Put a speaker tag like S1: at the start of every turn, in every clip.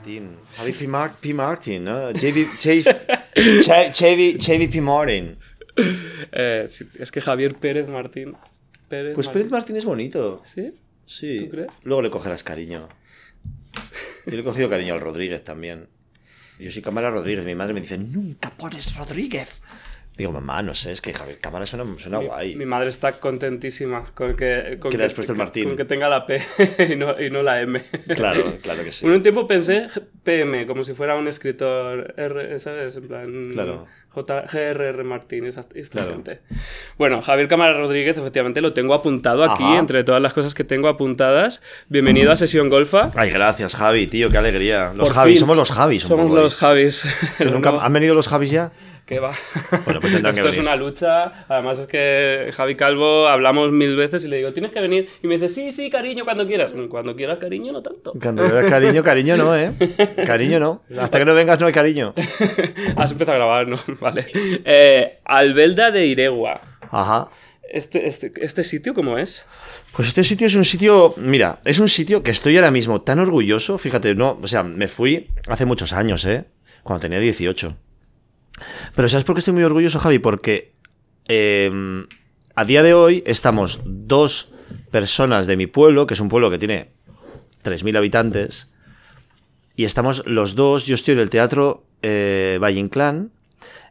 S1: Martin. Javi P. Mar- P. Martin, ¿no? JV, JV, JVP Martin.
S2: Eh, es que Javier Pérez Martín. Pérez
S1: Pues
S2: Martín.
S1: Pérez Martín es bonito.
S2: ¿Sí?
S1: Sí.
S2: ¿Tú crees?
S1: Luego le cogerás cariño. Yo le he cogido cariño al Rodríguez también. Yo soy Cámara Rodríguez. Mi madre me dice, nunca pones Rodríguez. Digo, mamá, no sé, es que Javier Cámara suena, suena guay.
S2: Mi madre está contentísima con que, con
S1: Que el Martín.
S2: Con que tenga la P y no, y no la M.
S1: Claro, claro que sí.
S2: Por un tiempo pensé PM, como si fuera un escritor R, ¿sabes? En plan.
S1: Claro.
S2: J, GRR Martín, esta
S1: Claro.
S2: gente. Bueno, Javier Cámara Rodríguez, efectivamente lo tengo apuntado aquí,
S1: Ajá.
S2: entre todas las cosas que tengo apuntadas. Bienvenido a Sesión Golfa.
S1: Ay, gracias, Javi, tío, qué alegría. Los
S2: Por
S1: Javis,
S2: fin.
S1: somos los Javis.
S2: Somos
S1: ahí.
S2: los Javis.
S1: ¿Que nunca- ¿Han venido los Javis ya?
S2: ¿Qué va?
S1: Bueno, pues que
S2: Esto es una lucha. Además es que Javi Calvo hablamos mil veces y le digo, tienes que venir. Y me dice, sí, sí, cariño, cuando quieras. Cuando quieras, cariño, no tanto.
S1: Cuando veas cariño, cariño no, ¿eh? Cariño no. Hasta que no vengas no hay cariño.
S2: Has empezado a grabar, ¿no? Vale. Eh, Albelda de Iregua.
S1: Ajá.
S2: Este, este, ¿Este sitio cómo es?
S1: Pues este sitio es un sitio, mira, es un sitio que estoy ahora mismo tan orgulloso, fíjate, no, o sea, me fui hace muchos años, ¿eh? Cuando tenía 18. Pero ¿sabes por qué estoy muy orgulloso, Javi? Porque eh, a día de hoy estamos dos personas de mi pueblo, que es un pueblo que tiene 3.000 habitantes, y estamos los dos, yo estoy en el Teatro eh, Valle Inclán,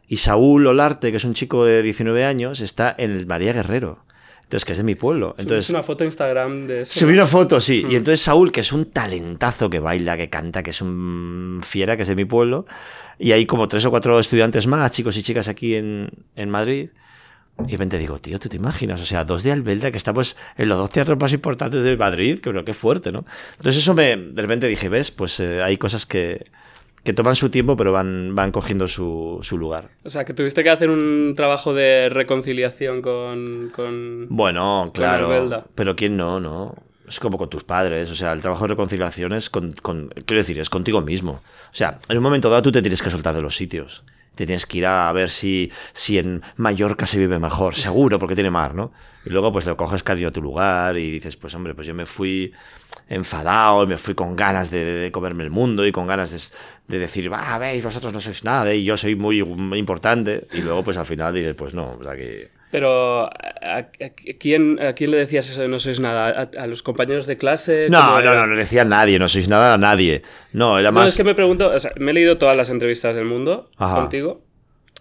S1: y Saúl Olarte, que es un chico de 19 años, está en el María Guerrero. Entonces, que es de mi pueblo.
S2: Subiste
S1: Entonces,
S2: una foto a Instagram de eso.
S1: Subí una foto, sí. Y entonces Saúl, que es un talentazo que baila, que canta, que es un fiera, que es de mi pueblo. Y hay como tres o cuatro estudiantes más, chicos y chicas aquí en, en Madrid. Y de repente digo, tío, ¿tú te imaginas? O sea, dos de Albelda, que estamos en los dos teatros más importantes de Madrid, que pero qué fuerte, ¿no? Entonces eso me, de repente dije, ¿ves? Pues eh, hay cosas que, que toman su tiempo, pero van, van cogiendo su, su lugar.
S2: O sea, que tuviste que hacer un trabajo de reconciliación con... con...
S1: Bueno, claro. Pero quién no, no. Es como con tus padres. O sea, el trabajo de reconciliación es con, con- Quiero decir, es contigo mismo. O sea, en un momento dado tú te tienes que soltar de los sitios. Te tienes que ir a ver si, si en Mallorca se vive mejor. Seguro, porque tiene mar, ¿no? Y luego pues le coges cariño a tu lugar y dices, pues hombre, pues yo me fui enfadado y me fui con ganas de, de comerme el mundo y con ganas de, de decir, va, veis, vosotros no sois nada y yo soy muy, muy importante. Y luego pues al final dices, pues no, o sea que...
S2: Pero, ¿a, a- a quién, ¿a quién le decías eso de no sois nada? ¿A, los compañeros de clase?
S1: No,
S2: ¿Cómo
S1: no, no, no le decía a nadie, no sois nada a nadie. No, era
S2: No,
S1: más.
S2: es que me pregunto, o sea, me he leído todas las entrevistas del mundo
S1: Ajá.
S2: contigo.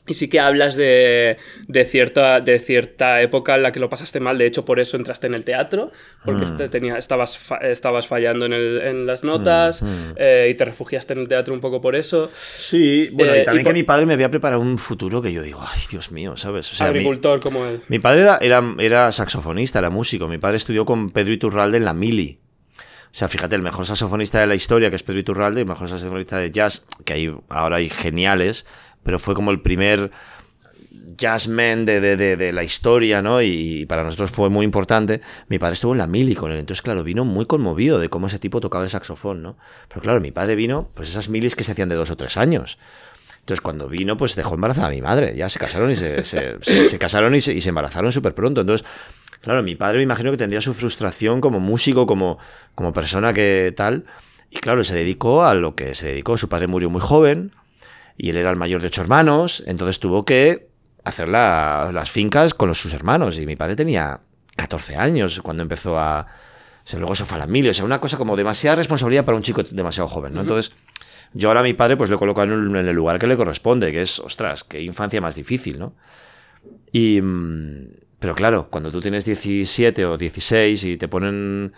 S2: Y sí que hablas de, de, cierta, de cierta época en la que lo pasaste mal. De hecho, por eso entraste en el teatro. Porque
S1: Mm.
S2: te- tenía, estabas, fa- estabas fallando en, el- en las notas.
S1: Mm,
S2: eh, y te refugiaste en el teatro un poco por eso.
S1: Sí, bueno,
S2: Eh,
S1: y también
S2: y
S1: que mi padre me había preparado un futuro que yo digo, ay, Dios mío, ¿sabes? O sea, mi,
S2: Agricultor como él.
S1: mi padre era, era, era saxofonista, era músico. Mi padre estudió con Pedro Iturralde en la Mili. O sea, fíjate, el mejor saxofonista de la historia, que es Pedro Iturralde, el mejor saxofonista de jazz, que hay, ahora hay geniales, pero fue como el primer jazzman de, de, de, de la historia, ¿no? Y para nosotros fue muy importante. Mi padre estuvo en la mili con él, entonces, claro, vino muy conmovido de cómo ese tipo tocaba el saxofón, ¿no? Pero claro, mi padre vino, pues esas milis que se hacían de dos o tres años. Entonces, cuando vino, pues dejó embarazada a mi madre. Ya se casaron y se, casaron y se, y se embarazaron súper pronto. Entonces, claro, mi padre me imagino que tendría su frustración como músico, como, como persona que tal. Y claro, se dedicó a lo que se dedicó. Su padre murió muy joven y él era el mayor de ocho hermanos. Entonces tuvo que hacer la- las fincas con los, sus hermanos. Y mi padre tenía 14 años cuando empezó a... O sea, luego se fue a la mili. O sea, una cosa como demasiada responsabilidad para un chico demasiado joven, ¿no? Entonces, yo ahora a mi padre pues le coloco en el, en el lugar que le corresponde, que es, ostras, qué infancia más difícil, ¿no? Y... mm, Pero claro, cuando tú tienes 17 o 16 y te ponen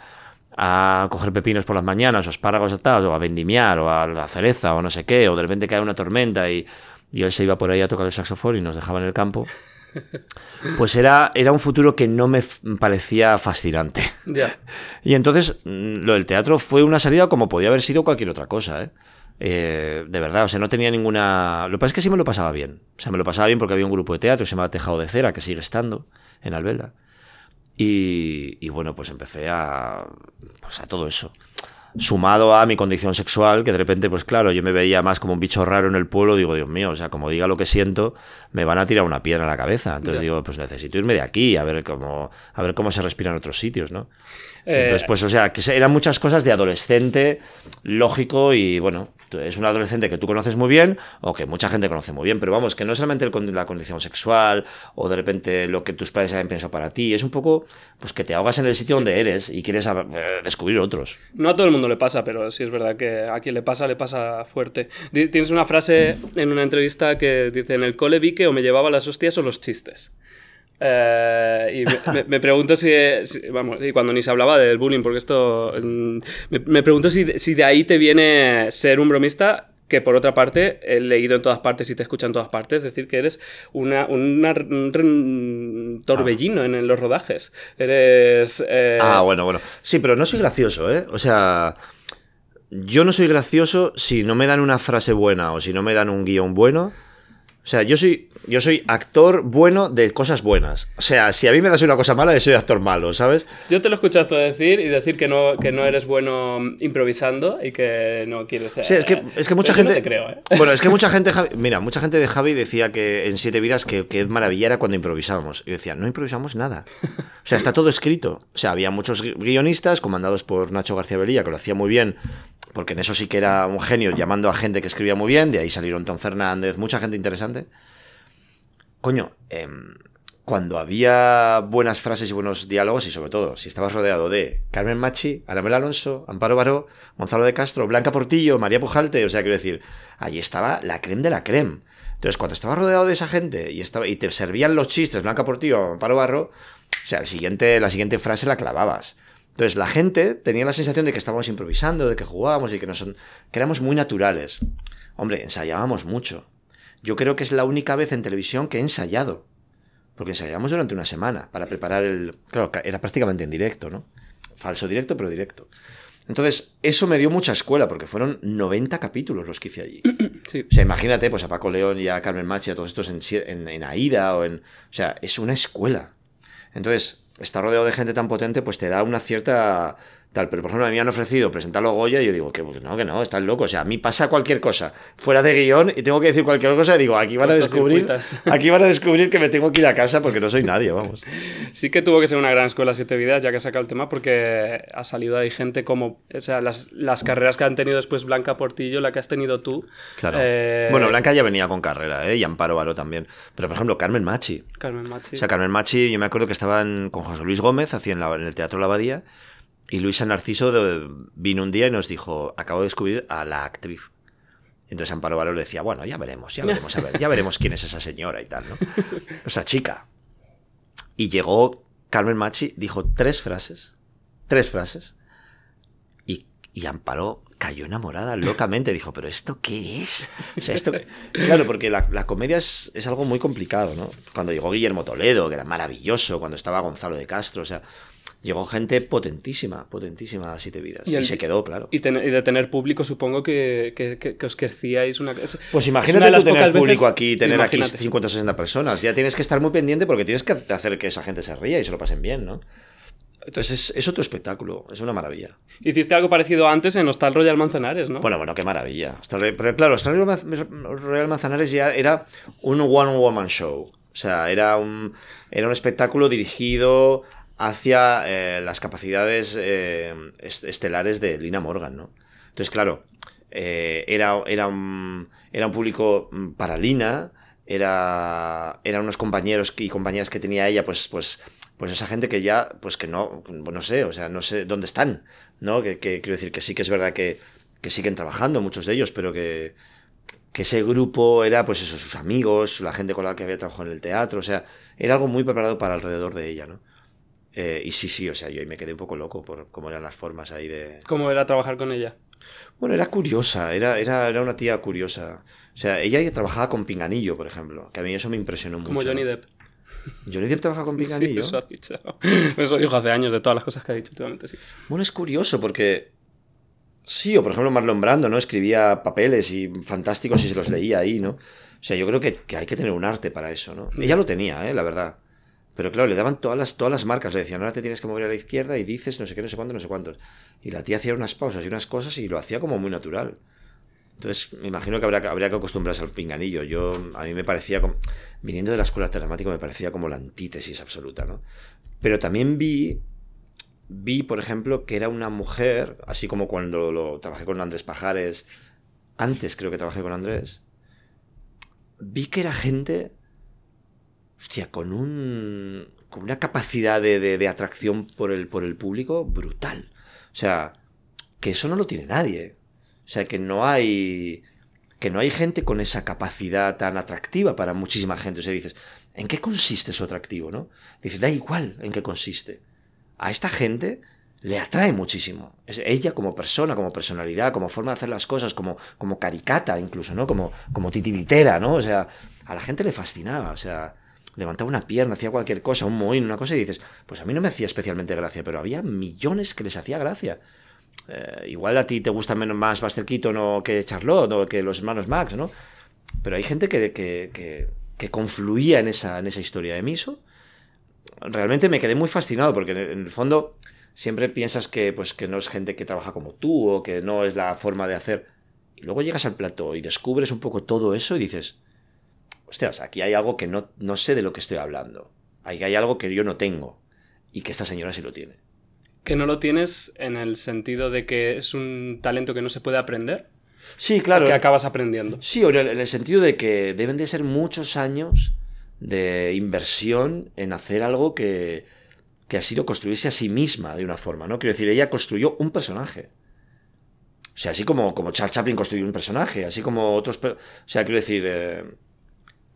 S1: a coger pepinos por las mañanas, o espárragos tal, o a vendimiar, o a la cereza, o no sé qué, o de repente cae una tormenta y, y él se iba por ahí a tocar el saxofón y nos dejaba en el campo, pues era, era un futuro que no me parecía fascinante.
S2: Ya.
S1: Y entonces mm, lo del teatro fue una salida como podía haber sido cualquier otra cosa, ¿eh? Eh, de verdad, o sea, no tenía ninguna... Lo que pasa es que sí me lo pasaba bien. O sea, me lo pasaba bien porque había un grupo de teatro que se llama Tejado de Cera, que sigue estando en Albelda. Y, y bueno, pues empecé a, pues a todo eso. Sumado a mi condición sexual, que de repente, pues claro, yo me veía más como un bicho raro en el pueblo, digo, Dios mío, o sea, como diga lo que siento, me van a tirar una piedra en la cabeza. Entonces
S2: Ya.
S1: digo, pues necesito irme de aquí, a ver cómo, a ver cómo se respira en otros sitios, ¿no?
S2: Eh,
S1: Entonces, pues, o sea, que eran muchas cosas de adolescente, lógico y bueno, es un adolescente que tú conoces muy bien o que mucha gente conoce muy bien, pero vamos, que no es solamente el, la condición sexual o de repente lo que tus padres hayan pensado para ti, es un poco pues que te ahogas en el sitio donde eres y quieres eh, descubrir otros.
S2: No a todo el mundo le pasa, pero sí es verdad que a quien le pasa, le pasa fuerte. Tienes una frase en una entrevista que dice, en el cole vi que o me llevaba las hostias o los chistes. Eh, y me, pregunto si, Vamos, y cuando ni se hablaba del bullying, porque esto. Mm, me, pregunto si, si, de ahí te viene ser un bromista. Que por otra parte, he leído en todas partes y te escuchan en todas partes, es decir, que eres una, un torbellino en, los rodajes. Eres. Eh,
S1: ah, bueno, bueno. Sí, pero no soy gracioso, ¿eh? O sea. Yo no soy gracioso si no me dan una frase buena o si no me dan un guion bueno. O sea, yo soy, yo soy actor bueno de cosas buenas. O sea, si a mí me das una cosa mala, yo soy actor malo, ¿sabes?
S2: Yo te lo escuchaste decir y decir que no, que no eres bueno improvisando y que no quieres ser.
S1: Sí, es que, es que mucha gente.
S2: No te creo, ¿eh?
S1: Bueno, es que mucha gente. Mira, mucha gente de Javi decía que en Siete Vidas que, que maravilla era cuando improvisábamos. Y yo decía, no improvisamos nada. O sea, está todo escrito. O sea, había muchos guionistas comandados por Nacho García Belilla que lo hacía muy bien porque en eso sí que era un genio llamando a gente que escribía muy bien, de ahí salieron Tom Fernández, mucha gente interesante. Coño, em, cuando había buenas frases y buenos diálogos, y sobre todo si estabas rodeado de Carmen Machi, Anabel Alonso, Amparo Baró, Gonzalo de Castro, Blanca Portillo, María Pujalte, o sea, quiero decir, ahí estaba la creme de la creme. Entonces, cuando estabas rodeado de esa gente y, estaba, y te servían los chistes, Blanca Portillo, Amparo Barro, o sea, el siguiente, la siguiente frase la clavabas. Entonces la gente tenía la sensación de que estábamos improvisando, de que jugábamos y que, son, que éramos muy naturales. Hombre, ensayábamos mucho. Yo creo que es la única vez en televisión que he ensayado. Porque ensayábamos durante una semana para preparar el... Claro, era prácticamente en directo, ¿no? Falso directo, pero directo. Entonces, eso me dio mucha escuela, porque fueron 90 capítulos los que hice allí. O sea, imagínate, pues a Paco León y a Carmen Machi, a todos estos en, en, en Aida o en... O sea, es una escuela. Entonces, estar rodeado de gente tan potente, pues te da una cierta tal. Pero, por ejemplo, a mí me han ofrecido presentarlo a Goya y yo digo que no, que no, estás loco. O sea, a mí pasa cualquier cosa fuera de guion y tengo que decir cualquier cosa y digo, aquí van a descubrir, aquí van a descubrir que me tengo que ir a casa porque no soy nadie, vamos.
S2: Sí que tuvo que ser una gran escuela Siete Vidas, ya que saca el tema, porque ha salido ahí gente como, o sea, las, las carreras que han tenido después Blanca Portillo, la que has tenido tú.
S1: Claro. Eh, bueno, Blanca ya venía con carrera, ¿eh? Y Amparo Varo también. Pero, por ejemplo, Carmen Machi.
S2: Carmen Machi.
S1: O sea, Carmen Machi, yo me acuerdo que estaban con José Luis Gómez, hacían en, en el Teatro La Abadía. Y Luisa Narciso vino un día y nos dijo, acabo de descubrir a la actriz. Entonces Amparo Valor decía, bueno, ya veremos, ya veremos, ya veremos quién es esa señora y tal, ¿no? Esa chica. Y llegó Carmen Machi, dijo tres frases, tres frases, y, y Amparo cayó enamorada locamente. Dijo, ¿pero esto qué es? O sea, esto... Claro, porque la, la comedia es, es, algo muy complicado, ¿no? Cuando llegó Guillermo Toledo, que era maravilloso, cuando estaba Gonzalo de Castro, o sea, llegó gente potentísima, potentísima a Siete Vidas. Y, se quedó, claro.
S2: Y, de tener público, supongo que, que, os crecíais una...
S1: Pues imagínate tú tener público aquí, tener aquí 50 o 60 personas. Ya tienes que estar muy pendiente porque tienes que hacer que esa gente se ría y se lo pasen bien, ¿no? Entonces es, otro espectáculo, es una maravilla.
S2: Hiciste algo parecido antes en Hostal Royal Manzanares, ¿no?
S1: Bueno, bueno, qué maravilla. Pero claro, Hostal Royal Manzanares ya era un one-woman show. O sea, era un, era un espectáculo dirigido hacia eh, las capacidades eh, estelares de Lina Morgan, ¿no? Entonces, claro, eh, era, era, un, era un público mm, para Lina, era, eran unos compañeros y compañeras que tenía ella, pues, pues, pues esa gente que ya, pues que no, no sé, o sea, no sé dónde están, ¿no? Que, quiero decir que sí que es verdad que, que siguen trabajando muchos de ellos, pero que, que ese grupo era, pues eso, sus amigos, la gente con la que había trabajado en el teatro, o sea, era algo muy preparado para alrededor de ella, ¿no? Eh, y sí, sí, o sea, yo me quedé un poco loco por cómo eran las formas ahí de...
S2: ¿Cómo era trabajar con ella?
S1: Bueno, era curiosa, era, era, era una tía curiosa. O sea, ella trabajaba con Pinganillo, por ejemplo, que a mí eso me impresionó mucho.
S2: Como Johnny Depp.
S1: ¿Johnny Depp trabaja con Pinganillo?
S2: Sí, eso ha dicho. Eso dijo hace años de todas las cosas que ha dicho últimamente, sí.
S1: Bueno, es curioso porque... Sí, o por ejemplo Marlon Brando, ¿no? Escribía papeles y fantásticos y se los leía ahí, ¿no? O sea, yo creo que, que hay que tener un arte para eso, ¿no? Ella lo tenía, ¿eh? La verdad. Pero claro, le daban todas las, todas las marcas, le decían, ahora te tienes que mover a la izquierda y dices no sé qué, no sé cuánto, no sé cuántos. Y la tía hacía unas pausas y unas cosas y lo hacía como muy natural. Entonces, me imagino que habría, que acostumbrarse al pinganillo. Yo, a mí me parecía, como, viniendo de la escuela dramática, me parecía como la antítesis absoluta, ¿no? Pero también vi, vi, por ejemplo, que era una mujer, así como cuando lo trabajé con Andrés Pajares, antes creo que trabajé con Andrés, vi que era gente, hostia, con un, con una capacidad de, de, atracción por el, por el público brutal. O sea, que eso no lo tiene nadie. O sea, que no hay que no hay gente con esa capacidad tan atractiva para muchísima gente. O sea, dices, ¿en qué consiste su atractivo, no? Dices, da igual en qué consiste. A esta gente le atrae muchísimo. Es ella como persona, como personalidad, como forma de hacer las cosas, como, como caricata incluso, ¿no? Como, como titiritera, ¿no? O sea, a la gente le fascinaba, o sea, levantaba una pierna, hacía cualquier cosa, un mohín, una cosa, y dices, pues a mí no me hacía especialmente gracia, pero había millones que les hacía gracia. Eh, igual a ti te gusta menos más Buster Keaton que Charlotte o que los hermanos Max, ¿no? Pero hay gente que, que, que, que confluía en esa, en esa historia de Miso. Realmente me quedé muy fascinado porque en el fondo siempre piensas que, pues, que no es gente que trabaja como tú o que no es la forma de hacer. Y luego llegas al plató y descubres un poco todo eso y dices, hostias, aquí hay algo que no, no sé de lo que estoy hablando. Aquí hay algo que yo no tengo y que esta señora sí lo tiene.
S2: Que no lo tienes en el sentido de que es un talento que no se puede aprender.
S1: Sí, claro.
S2: Que acabas aprendiendo.
S1: Sí, en el sentido de que deben de ser muchos años de inversión en hacer algo que, que ha sido construirse a sí misma de una forma, ¿no? Quiero decir, ella construyó un personaje. O sea, así como, como Charles Chaplin construyó un personaje, así como otros... O sea, quiero decir... Eh,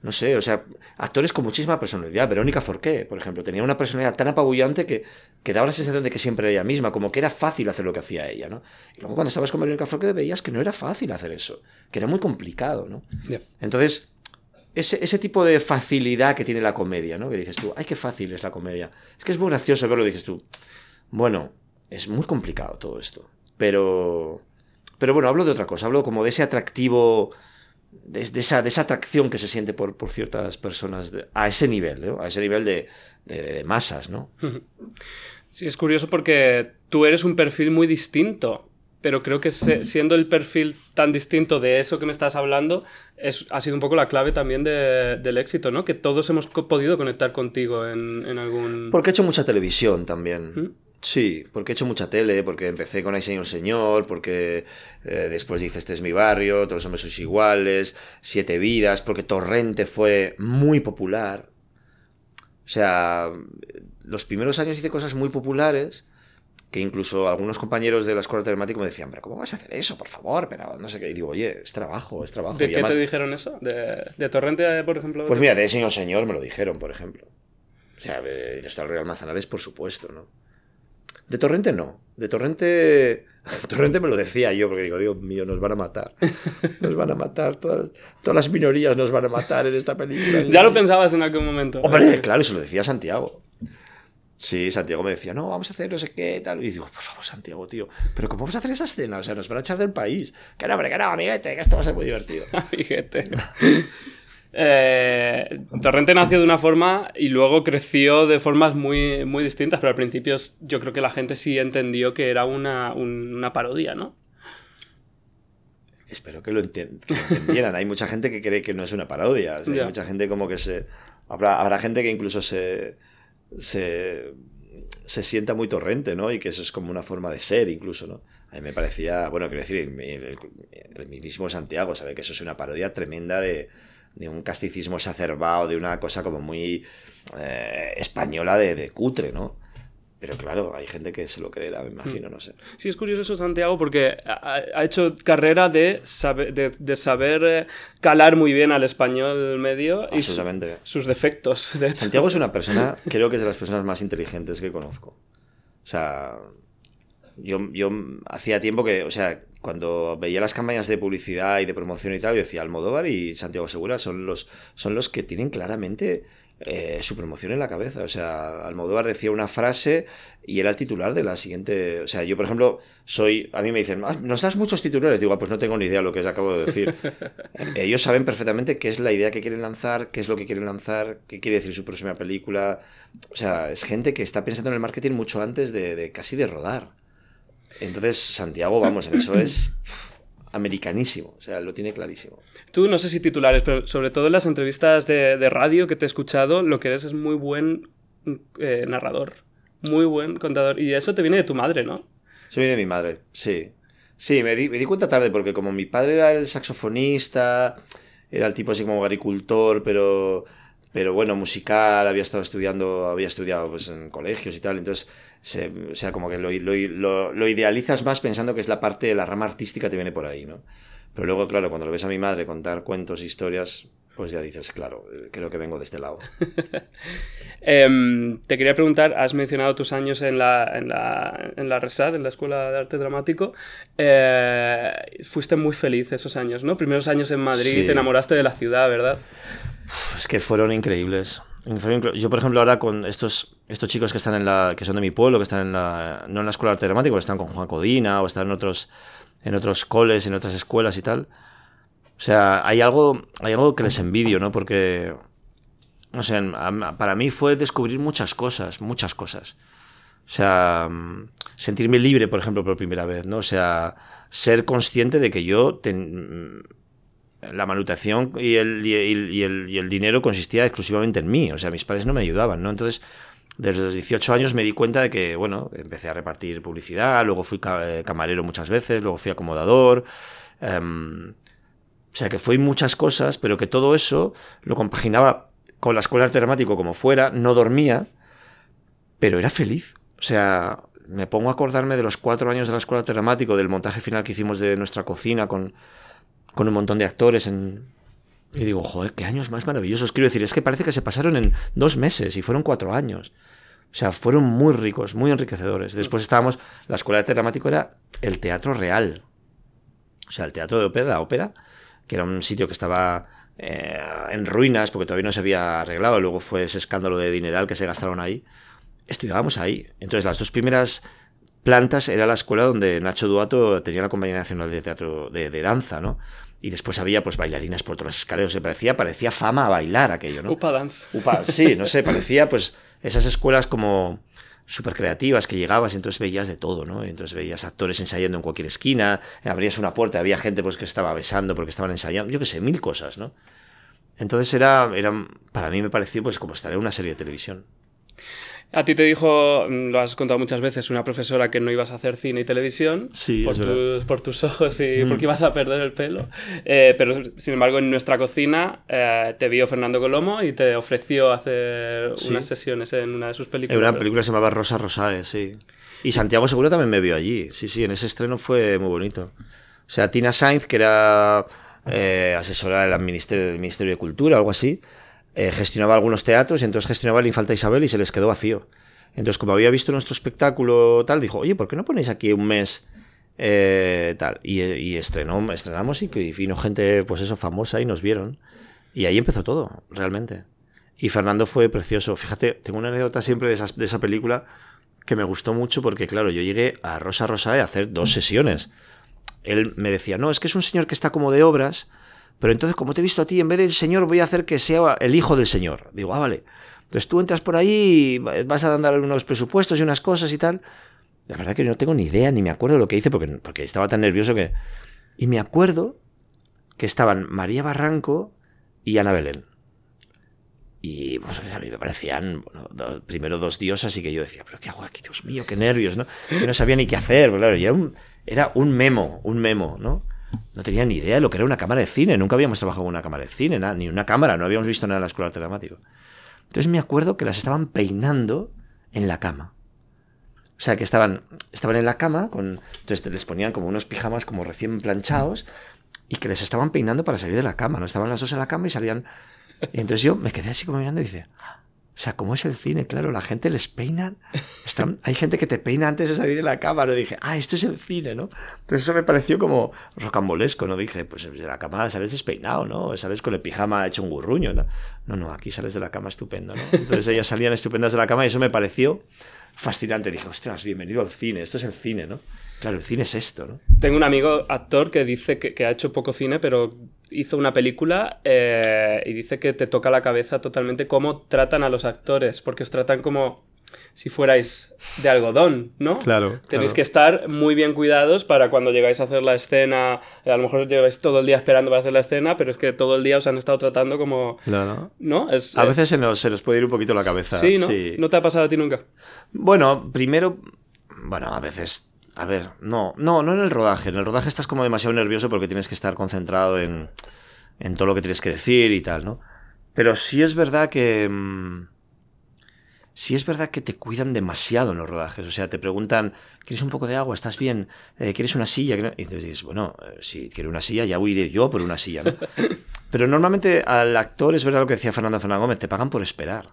S1: no sé, o sea, actores con muchísima personalidad. Verónica Forqué, por ejemplo, tenía una personalidad tan apabullante que, que daba la sensación de que siempre era ella misma, como que era fácil hacer lo que hacía ella, ¿no? Y luego cuando estabas con Verónica Forqué veías que no era fácil hacer eso, que era muy complicado, ¿no?
S2: Yeah.
S1: Entonces, ese, ese, tipo de facilidad que tiene la comedia, ¿no? Que dices tú, ay, qué fácil es la comedia. Es que es muy gracioso verlo, dices tú. Bueno, es muy complicado todo esto. Pero. Pero bueno, hablo de otra cosa, hablo como de ese atractivo de, de, esa, de esa atracción que se siente por, por ciertas personas de, a ese nivel, ¿no? a ese nivel de, masas, ¿no?
S2: Sí, es curioso porque tú eres un perfil muy distinto, pero creo que se, siendo el perfil tan distinto de eso que me estás hablando, es, ha sido un poco la clave también de, del éxito, ¿no? Que todos hemos podido conectar contigo en, en algún...
S1: Porque he hecho mucha televisión también.
S2: ¿Mm?
S1: Sí, porque he hecho mucha tele, porque empecé con Ay Señor Señor, porque eh, después dice Este es mi barrio, Todos los hombres sois iguales, Siete vidas, porque Torrente fue muy popular. O sea, los primeros años hice cosas muy populares que incluso algunos compañeros de la escuela telemática me decían, pero ¿cómo vas a hacer eso? Por favor, pero no sé qué. Y digo, oye, es trabajo, es trabajo.
S2: ¿De qué además... te dijeron eso? ¿De, ¿De, Torrente, por ejemplo?
S1: Pues mira, de Señor Señor me lo dijeron, por ejemplo. O sea, de el Real Manzanares, por supuesto, ¿no? De Torrente no. De Torrente. Torrente me lo decía yo, porque digo, Dios mío, nos van a matar. Nos van a matar. Todas, todas las minorías nos van a matar en esta película.
S2: ya lo pensabas en algún momento.
S1: Hombre, claro, eso lo decía Santiago. Sí, Santiago me decía, no, vamos a hacer no sé qué, tal. Y digo, por favor, Santiago, tío, ¿pero cómo vamos a hacer esa escena? O sea, nos van a echar del país. Que no, hombre, que no, amiguete, que esto va a ser muy divertido.
S2: amiguete. Eh, Torrente nació de una forma y luego creció de formas muy, muy distintas, pero al principio yo creo que la gente sí entendió que era una, un, una parodia, ¿no?
S1: Espero que lo, que lo, entendieran. Hay mucha gente que cree que no es una parodia. O sea, yeah. Hay mucha gente como que se... Habrá, habrá gente que incluso se, se, se sienta muy torrente, ¿no? Y que eso es como una forma de ser incluso, ¿no? A mí me parecía, bueno, quiero decir, el, el, el mismísimo Santiago sabe que eso es una parodia tremenda de de un casticismo exacerbado, de una cosa como muy eh, española de, de, cutre, ¿no? Pero claro, hay gente que se lo creerá, me imagino, no sé.
S2: Sí, es curioso eso, Santiago, porque ha, ha hecho carrera de saber, de, de saber eh, calar muy bien al español medio y su, sus defectos. De hecho.
S1: Santiago es una persona, creo que es de las personas más inteligentes que conozco. O sea, yo, yo hacía tiempo que, o sea, cuando veía las campañas de publicidad y de promoción y tal, yo decía Almodóvar y Santiago Segura son los, son los que tienen claramente eh, su promoción en la cabeza. O sea, Almodóvar decía una frase y era el titular de la siguiente. O sea, yo, por ejemplo, soy. A mí me dicen, ah, ¿nos das muchos titulares? Digo, ah, pues no tengo ni idea de lo que os acabo de decir. Ellos saben perfectamente qué es la idea que quieren lanzar, qué es lo que quieren lanzar, qué quiere decir su próxima película. O sea, es gente que está pensando en el marketing mucho antes de, de casi de rodar. Entonces, Santiago, vamos, en eso es americanísimo, o sea, lo tiene clarísimo.
S2: Tú, no sé si titulares, pero sobre todo en las entrevistas de, de radio que te he escuchado, lo que eres es muy buen eh, narrador, muy buen contador. Y eso te viene de tu madre, ¿no?
S1: Eso viene de mi madre, sí. Sí, me di, me di cuenta tarde porque como mi padre era el saxofonista, era el tipo así como agricultor, pero pero bueno, musical, había estado estudiando, había estudiado pues, en colegios y tal, entonces, o sea, como que lo, lo, idealizas más pensando que es la parte la rama artística que viene por ahí, ¿no? Pero luego, claro, cuando lo ves a mi madre contar cuentos, historias, pues ya dices, claro, creo que vengo de este lado.
S2: Em, te quería preguntar, has mencionado tus años en la, en la, en la RESAD, en la Escuela de Arte Dramático. Eh, fuiste muy feliz esos años, ¿no? Primeros años en Madrid, te enamoraste de la ciudad, ¿verdad?
S1: Es que fueron increíbles. Yo, por ejemplo, ahora con estos, estos chicos que están en la. que son de mi pueblo, que están en la. no en la escuela de arte dramático, están con Juan Codina, o están en otros. en otros coles, en otras escuelas y tal. O sea, hay algo. hay algo que les envidio, ¿no? Porque. No sé, para mí fue descubrir muchas cosas, muchas cosas. O sea, sentirme libre, por ejemplo, por primera vez, ¿no? O sea, ser consciente de que yo la manutención y el, y, el, dinero consistía exclusivamente en mí. O sea, mis padres no me ayudaban, ¿no? Entonces, desde los 18 años me di cuenta de que, bueno, empecé a repartir publicidad, luego fui eh, camarero muchas veces, luego fui acomodador. Em, o sea, que fue muchas cosas, pero que todo eso lo compaginaba con la escuela arte como fuera, no dormía, pero era feliz. O sea, me pongo a acordarme de los cuatro años de la escuela de dramático, del montaje final que hicimos de nuestra cocina con con un montón de actores. Y digo, joder, qué años más maravillosos. Quiero decir, es que parece que se pasaron en dos meses y fueron cuatro años. O sea, fueron muy ricos, muy enriquecedores. Después estábamos, la escuela de dramático era el teatro real. O sea, el teatro de ópera, la ópera, que era un sitio que estaba eh, en ruinas porque todavía no se había arreglado. Luego fue ese escándalo de dineral que se gastaron ahí. Estudiábamos ahí. Entonces, las dos primeras plantas era la escuela donde Nacho Duato tenía la Compañía Nacional de Teatro de, de Danza, ¿no? y después había pues bailarinas por todas las escaleras. Se parecía, parecía fama a bailar aquello, ¿no?
S2: Upa Dance.
S1: sí, no sé, parecía pues esas escuelas como súper creativas que llegabas y entonces veías de todo, ¿no? entonces veías actores ensayando en cualquier esquina, abrías una puerta, había gente pues que estaba besando porque estaban ensayando, yo qué sé, mil cosas, ¿no? Entonces era, era, para mí me pareció pues como estar en una serie de televisión.
S2: A ti te dijo, mm, lo has contado muchas veces, una profesora que no ibas a hacer cine y televisión por, tus, por, tus ojos y mm. porque ibas a perder el pelo. Eh, pero, sin embargo, en nuestra cocina eh, te vio Fernando Colomo y te ofreció hacer unas sesiones en una de sus películas.
S1: En una película se llamaba Rosa Rosae, sí. Y Santiago Seguro también me vio allí. Sí, sí, en ese estreno fue muy bonito. O sea, Tina Sainz, que era eh, asesora del Ministerio, del Ministerio de Cultura, algo así, eh, gestionaba algunos teatros y entonces gestionaba el Infalta Isabel y se les quedó vacío. Entonces, como había visto nuestro espectáculo tal, dijo, oye, ¿por qué no ponéis aquí un mes eh, tal? Y, estrenó, estrenamos y, vino gente, pues eso, famosa y nos vieron. Y ahí empezó todo, realmente. Y Fernando fue precioso. Fíjate, tengo una anécdota siempre de, de esa película que me gustó mucho porque, claro, yo llegué a Rosa Rosae a hacer dos sesiones. Él me decía, no, es que es un señor que está como de obras pero entonces, como te he visto a ti, en vez del Señor voy a hacer que sea el Hijo del Señor. Digo, ah, vale. Entonces tú entras por ahí, vas a dar unos presupuestos y unas cosas y tal. La verdad que no tengo ni idea, ni me acuerdo lo que hice, porque, estaba tan nervioso que... Y me acuerdo que estaban María Barranco y Ana Belén. Y pues, a mí me parecían, primero dos diosas y que yo decía, pero ¿qué hago aquí? Dios mío, qué nervios, ¿no? Yo no sabía ni qué hacer, claro, era un, era un memo, un memo, ¿no? No tenía ni idea de lo que era una cámara de cine. Nunca habíamos trabajado con una cámara de cine, ni una cámara, no habíamos visto nada en la escuela de dramático. Entonces me acuerdo que las estaban peinando en la cama. O sea, que estaban, estaban en la cama, con, entonces les ponían como unos pijamas como recién planchados y que les estaban peinando para salir de la cama. No estaban las dos en la cama y salían. Y entonces yo me quedé así como mirando y dice, o sea, ¿cómo es el cine? Claro, la gente les peina. Están, hay gente que te peina antes de salir de la cama. ¿no? Dije, ah, esto es el cine, ¿no? Entonces eso me pareció como rocambolesco, ¿no? Dije, pues de la cama sales despeinado, ¿no? Sales con el pijama hecho un gurruño. No, no, no aquí sales de la cama estupendo, ¿no? Entonces ellas salían estupendas de la cama y eso me pareció fascinante. Dije, ostras, bienvenido al cine. Esto es el cine, ¿no? Claro, el cine es esto, ¿no?
S2: Tengo un amigo actor que dice que, ha hecho poco cine, pero hizo una película eh, y dice que te toca la cabeza totalmente cómo tratan a los actores, porque os tratan como si fuerais de algodón, ¿no?
S1: Claro.
S2: Tenéis que estar muy bien cuidados para cuando llegáis a hacer la escena. A lo mejor lleváis todo el día esperando para hacer la escena, pero es que todo el día os han estado tratando como.
S1: Claro.
S2: ¿No?
S1: Es, a eh, veces se nos, se nos puede ir un poquito la cabeza.
S2: Sí, ¿no? ¿No te ha pasado a ti nunca?
S1: Bueno, primero. Bueno, a veces A ver, no, no, no en el rodaje. En el rodaje estás como demasiado nervioso porque tienes que estar concentrado en, en todo lo que tienes que decir y tal, ¿no? Pero sí es verdad que... sí es verdad que te cuidan demasiado en los rodajes. O sea, te preguntan, ¿quieres un poco de agua? ¿Estás bien? Eh, ¿Quieres una silla? Y entonces dices, bueno, eh, si quiero una silla, ya iré yo por una silla, ¿no? Pero normalmente al actor, es verdad lo que decía Fernando Fernández Gómez, te pagan por esperar.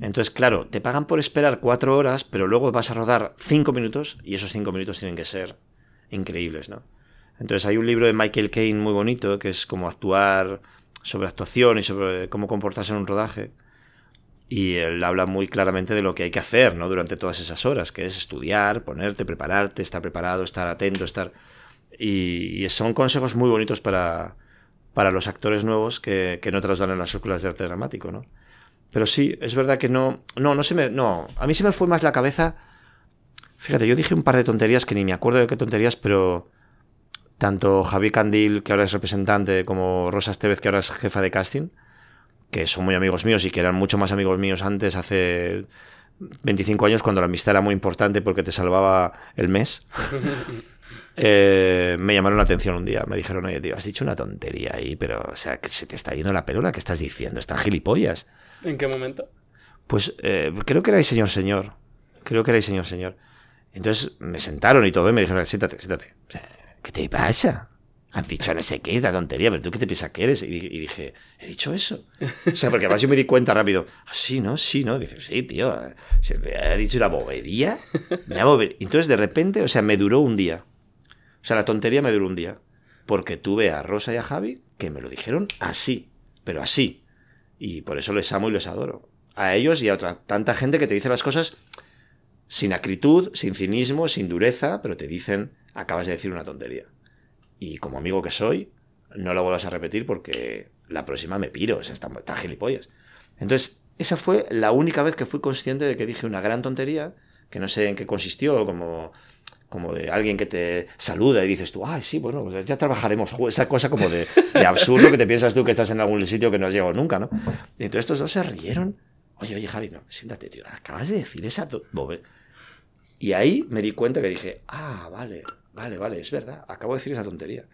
S1: Entonces, claro, te pagan por esperar cuatro horas, pero luego vas a rodar cinco minutos y esos cinco minutos tienen que ser increíbles, ¿no? Entonces hay un libro de Michael Caine muy bonito que es como actuar sobre actuación y sobre cómo comportarse en un rodaje. Y él habla muy claramente de lo que hay que hacer, ¿no? Durante todas esas horas, que es estudiar, ponerte, prepararte, estar preparado, estar atento, estar... Y, son consejos muy bonitos para, para los actores nuevos que, que no te los dan en las escuelas de arte dramático, ¿no? Pero sí, es verdad que no... No, no se me... No, a mí se me fue más la cabeza... Fíjate, yo dije un par de tonterías que ni me acuerdo de qué tonterías, pero tanto Javi Candil, que ahora es representante, como Rosa Estevez, que ahora es jefa de casting, que son muy amigos míos y que eran mucho más amigos míos antes, hace 25 años, cuando la amistad era muy importante porque te salvaba el mes. Eh, me llamaron la atención un día. Me dijeron, oye, tío, has dicho una tontería ahí, pero, o sea, que se te está yendo la pelota. ¿Qué estás diciendo? Están gilipollas.
S2: ¿En qué momento?
S1: Pues eh, creo que era el señor señor. Creo que era el señor señor. Entonces me sentaron y todo y me dijeron, siéntate, siéntate. ¿Qué te pasa? Has dicho no sé qué, es la tontería, pero tú qué te piensas que eres. Y, di- y dije, ¿he dicho eso? O sea, porque además yo me di cuenta rápido. "Ah, sí, ¿no? Sí, ¿no? Dice, sí, tío. ¿Se me ha dicho una bobería? Una bobería. Entonces, de repente, o sea, me duró un día. O sea, la tontería me duró un día. Porque tuve a Rosa y a Javi que me lo dijeron así. Pero así. Y por eso les amo y les adoro. A ellos y a otra tanta gente que te dice las cosas sin acritud, sin cinismo, sin dureza, pero te dicen, acabas de decir una tontería. Y como amigo que soy, no lo vuelvas a repetir porque la próxima me piro, o sea, está, está gilipollas. Entonces, esa fue la única vez que fui consciente de que dije una gran tontería, que no sé en qué consistió, como, como de alguien que te saluda y dices tú, ay, sí, bueno, pues ya trabajaremos, esa cosa como de, de absurdo que te piensas tú que estás en algún sitio que no has llegado nunca, ¿no? Entonces estos dos se rieron. Oye, oye, Javi, no, siéntate, tío, acabas de decir esa... to- bobe-". Y ahí me di cuenta que dije, ah, vale, vale, vale, es verdad, acabo de decir esa tontería.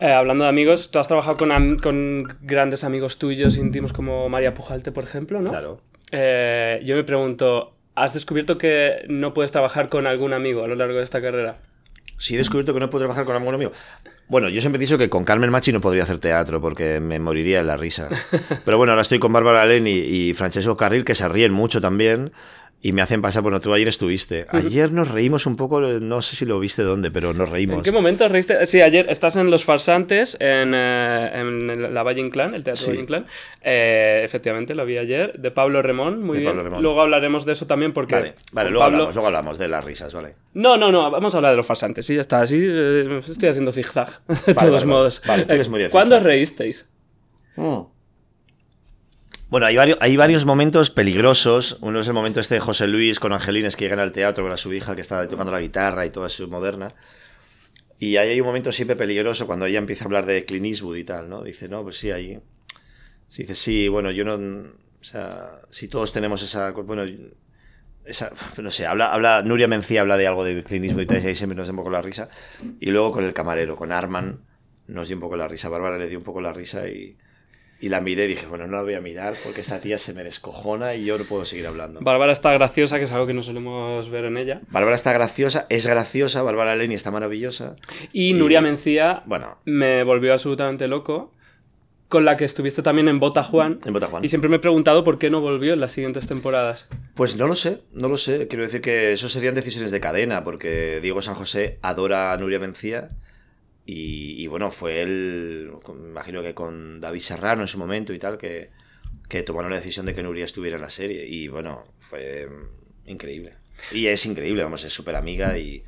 S2: Eh, hablando de amigos, tú has trabajado con, con grandes amigos tuyos íntimos como María Pujalte, por ejemplo, ¿no?
S1: Claro.
S2: Eh, yo me pregunto, ¿has descubierto que no puedes trabajar con algún amigo a lo largo de esta carrera?
S1: Si he descubierto que no puedo trabajar con algún amigo. Bueno, yo siempre he dicho que con Carmen Machi no podría hacer teatro porque me moriría en la risa. Pero bueno, ahora estoy con Bárbara Leni y Francesco Carril que se ríen mucho también y me hacen pasar. Bueno, tú ayer estuviste. Ayer nos reímos un poco, no sé si lo viste dónde, pero nos reímos.
S2: ¿En qué momento reíste? Sí, ayer estás en Los Farsantes, en, eh, en la Valle Inclán, el Teatro
S1: Sí.
S2: Valle Inclán. Eh, efectivamente, lo vi ayer, de Pablo Remón, muy
S1: De
S2: bien.
S1: Pablo Remón.
S2: Luego hablaremos de eso también porque...
S1: Vale, vale luego,
S2: Pablo-
S1: hablamos, luego hablamos de las risas, ¿vale?
S2: No, no, no, vamos a hablar de Los Farsantes, sí, ya está, así eh, estoy haciendo zigzag, de
S1: Vale,
S2: todos
S1: vale,
S2: modos.
S1: vale. Vale, tú
S2: Eh,
S1: eres muy de
S2: ¿Cuándo os
S1: zigzag.
S2: reísteis?
S1: Bueno, hay varios, hay varios momentos peligrosos. Uno es el momento este de José Luis con Angelines que llegan al teatro con su hija que está tocando la guitarra y toda su moderna. Y ahí hay un momento siempre peligroso cuando ella empieza a hablar de Clint Eastwood y tal, ¿no? Dice, no, pues sí, ahí. Sí, dice, sí, bueno, yo no. O sea, si todos tenemos esa. Bueno, esa, no sé, habla, habla, Nuria Mencía habla de algo de Clint y tal, y ahí siempre nos da un poco la risa. Y luego con el camarero, con Arman, nos dio un poco la risa. Bárbara le dio un poco la risa y. Y la miré y dije, bueno, no la voy a mirar porque esta tía se me descojona y yo no puedo seguir hablando.
S2: Bárbara está graciosa, que es algo que no solemos ver en ella.
S1: Bárbara está graciosa, es graciosa, Bárbara Leni está maravillosa.
S2: Y Nuria Mencía
S1: Bueno,
S2: me volvió absolutamente loco, con la que estuviste también en Bota Juan.
S1: en Botajuan.
S2: Y siempre me he preguntado por qué no volvió en las siguientes temporadas.
S1: Pues no lo sé, no lo sé. Quiero decir que eso serían decisiones de cadena, porque Diego San José adora a Nuria Mencía. Y, y bueno, fue él, me imagino que con David Serrano en su momento y tal, que, que tomaron la decisión de que Nuria estuviera en la serie. Y bueno, fue mm, increíble. Y es increíble, vamos, es súper amiga y,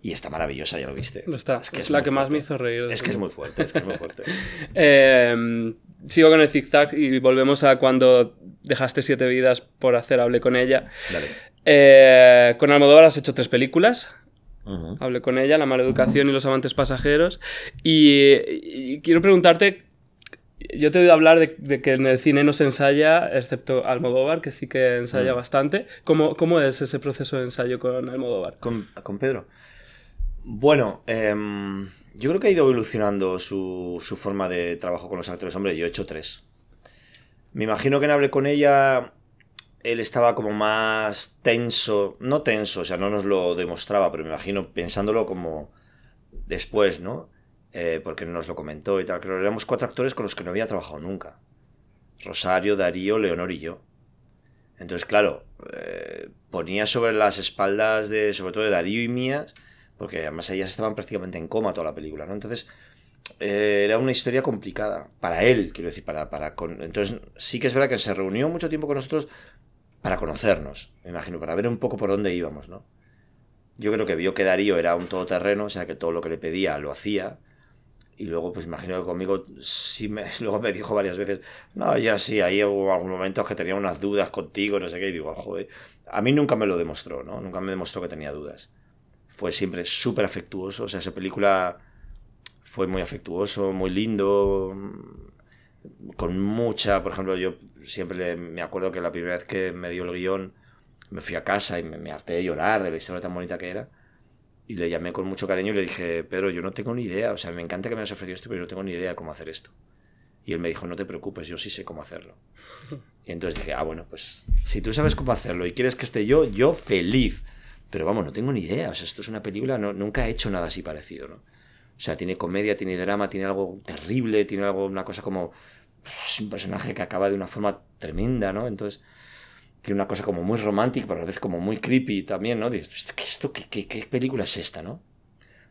S1: y está maravillosa, ya lo viste.
S2: Lo está.
S1: que
S2: Es la que más me hizo reír.
S1: Es que es muy fuerte, es que es muy fuerte.
S2: Eh, sigo con el zigzag y volvemos a cuando dejaste siete vidas por hacer Hablé con ella.
S1: Dale.
S2: Eh, con Almodóvar has hecho tres películas. Hablé con ella, La mala educación y Los amantes pasajeros. Y, y quiero preguntarte, yo te he oído hablar de, que en el cine no se ensaya, excepto Almodóvar, que sí que ensaya mm. bastante. ¿Cómo, ¿Cómo, es ese proceso de ensayo con Almodóvar?
S1: Con, con Pedro. Bueno, em, yo creo que ha ido evolucionando su, su, forma de trabajo con los actores. Hombre, yo he hecho tres. Me imagino que en Hable con ella, él estaba como más tenso. No tenso, o sea, no nos lo demostraba, pero me imagino pensándolo como después, ¿no? Eh, porque nos lo comentó y tal. Creo que éramos cuatro actores con los que no había trabajado nunca. Rosario, Darío, Leonor y yo. Entonces, claro, eh, ponía sobre las espaldas de, sobre todo de Darío y mías, porque además ellas estaban prácticamente en coma toda la película, ¿no? Entonces, eh, era una historia complicada. Para él, quiero decir, para, para con... Entonces, sí que es verdad que se reunió mucho tiempo con nosotros para conocernos, me imagino, para ver un poco por dónde íbamos, ¿no? Yo creo que vio que Darío era un todoterreno, o sea, que todo lo que le pedía lo hacía y luego, pues imagino que conmigo sí me, luego me dijo varias veces, no, ya sí, ahí hubo algunos momentos que tenía unas dudas contigo, no sé qué, y digo, joder, a mí nunca me lo demostró, ¿no? Nunca me demostró que tenía dudas. Fue siempre súper afectuoso, o sea, esa película fue muy afectuoso, muy lindo, con mucha, por ejemplo, yo siempre me acuerdo que la primera vez que me dio el guion, me fui a casa y me, me harté de llorar de la historia tan bonita que era y le llamé con mucho cariño y le dije, Pedro, yo no tengo ni idea, o sea, me encanta que me hayas ofrecido esto, pero yo no tengo ni idea de cómo hacer esto. Y él me dijo, no te preocupes, yo sí sé cómo hacerlo. Y entonces dije, ah, bueno, pues si tú sabes cómo hacerlo y quieres que esté yo, yo feliz. Pero vamos, no tengo ni idea, o sea, esto es una película, no, nunca he hecho nada así parecido, ¿no? O sea, tiene comedia, tiene drama, tiene algo terrible, tiene algo, una cosa como... Es un personaje que acaba de una forma tremenda, ¿no? Entonces tiene una cosa como muy romántica, pero a la vez como muy creepy también, ¿no? Dices, ¿qué, esto, qué, qué, película es esta, no?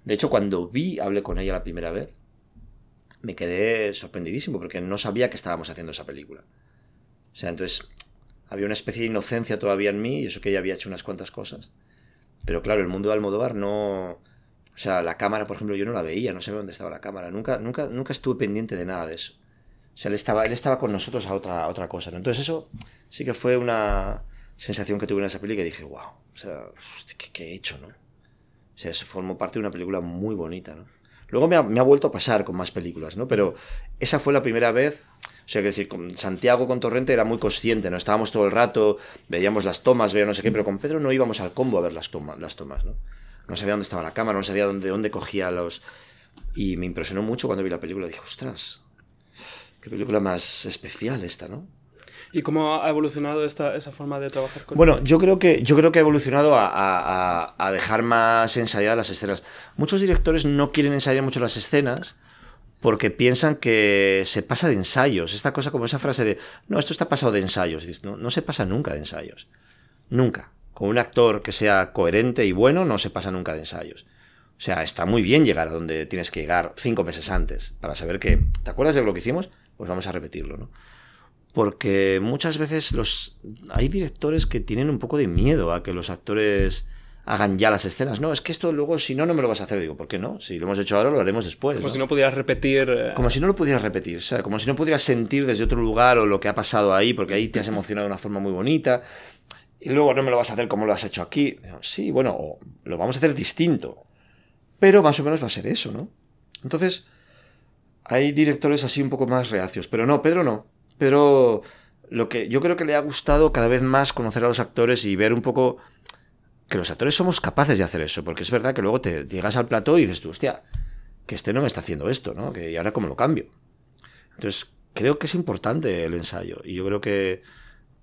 S1: De hecho, cuando vi, hablé con ella la primera vez, me quedé sorprendidísimo porque no sabía que estábamos haciendo esa película. O sea, entonces había una especie de inocencia todavía en mí y eso que ella había hecho unas cuantas cosas. Pero claro, el mundo de Almodóvar no... O sea, la cámara, por ejemplo, yo no la veía, no sabía dónde estaba la cámara. Nunca, nunca, nunca estuve pendiente de nada de eso. O sea, él estaba, él estaba con nosotros a otra, otra cosa. Entonces eso sí que fue una sensación que tuve en esa película que dije, wow, o sea, ¿qué, he hecho, no? O sea, se formó parte de una película muy bonita, ¿no? Luego me ha, me ha, vuelto a pasar con más películas, ¿no? Pero esa fue la primera vez, o sea, que decir, con Santiago, con Torrente, era muy consciente, ¿no? Estábamos todo el rato, veíamos las tomas, veíamos no sé qué, pero con Pedro no íbamos al combo a ver las, tomas, las tomas, ¿no? No sabía dónde estaba la cámara, no sabía dónde, dónde cogía los... Y me impresionó mucho cuando vi la película, dije, ostras, Qué película más especial esta, ¿no?
S2: ¿Y cómo ha evolucionado esta, esa forma de trabajar
S1: con Bueno, yo creo que, yo creo que ha evolucionado a, a, dejar más ensayadas las escenas. Muchos directores no quieren ensayar mucho las escenas porque piensan que se pasa de ensayos. Esta cosa como esa frase de, no, esto está pasado de ensayos. No, no se pasa nunca de ensayos. Nunca. Con un actor que sea coherente y bueno, no se pasa nunca de ensayos. O sea, está muy bien llegar a donde tienes que llegar cinco meses antes para saber que, ¿te acuerdas de lo que hicimos? Pues vamos a repetirlo, ¿no? Porque muchas veces los hay directores que tienen un poco de miedo a que los actores hagan ya las escenas. No, es que esto luego, si no, no me lo vas a hacer. Digo, ¿por qué no? Si lo hemos hecho ahora, lo haremos después.
S2: Como si no pudieras repetir. Eh,
S1: como si no lo pudieras repetir, o sea, como si no pudieras sentir desde otro lugar o lo que ha pasado ahí, porque ahí te has emocionado de una forma muy bonita. Y luego no me lo vas a hacer como lo has hecho aquí. Sí, bueno, lo vamos a hacer distinto. Pero más o menos va a ser eso, ¿no? Entonces, hay directores así un poco más reacios, pero no, Pedro no. Pedro, lo que yo creo que le ha gustado cada vez más conocer a los actores y ver un poco que los actores somos capaces de hacer eso, porque es verdad que luego te llegas al plató y dices tú, hostia, que este no me está haciendo esto, ¿no? Que, y ahora cómo lo cambio. Entonces, creo que es importante el ensayo y yo creo que,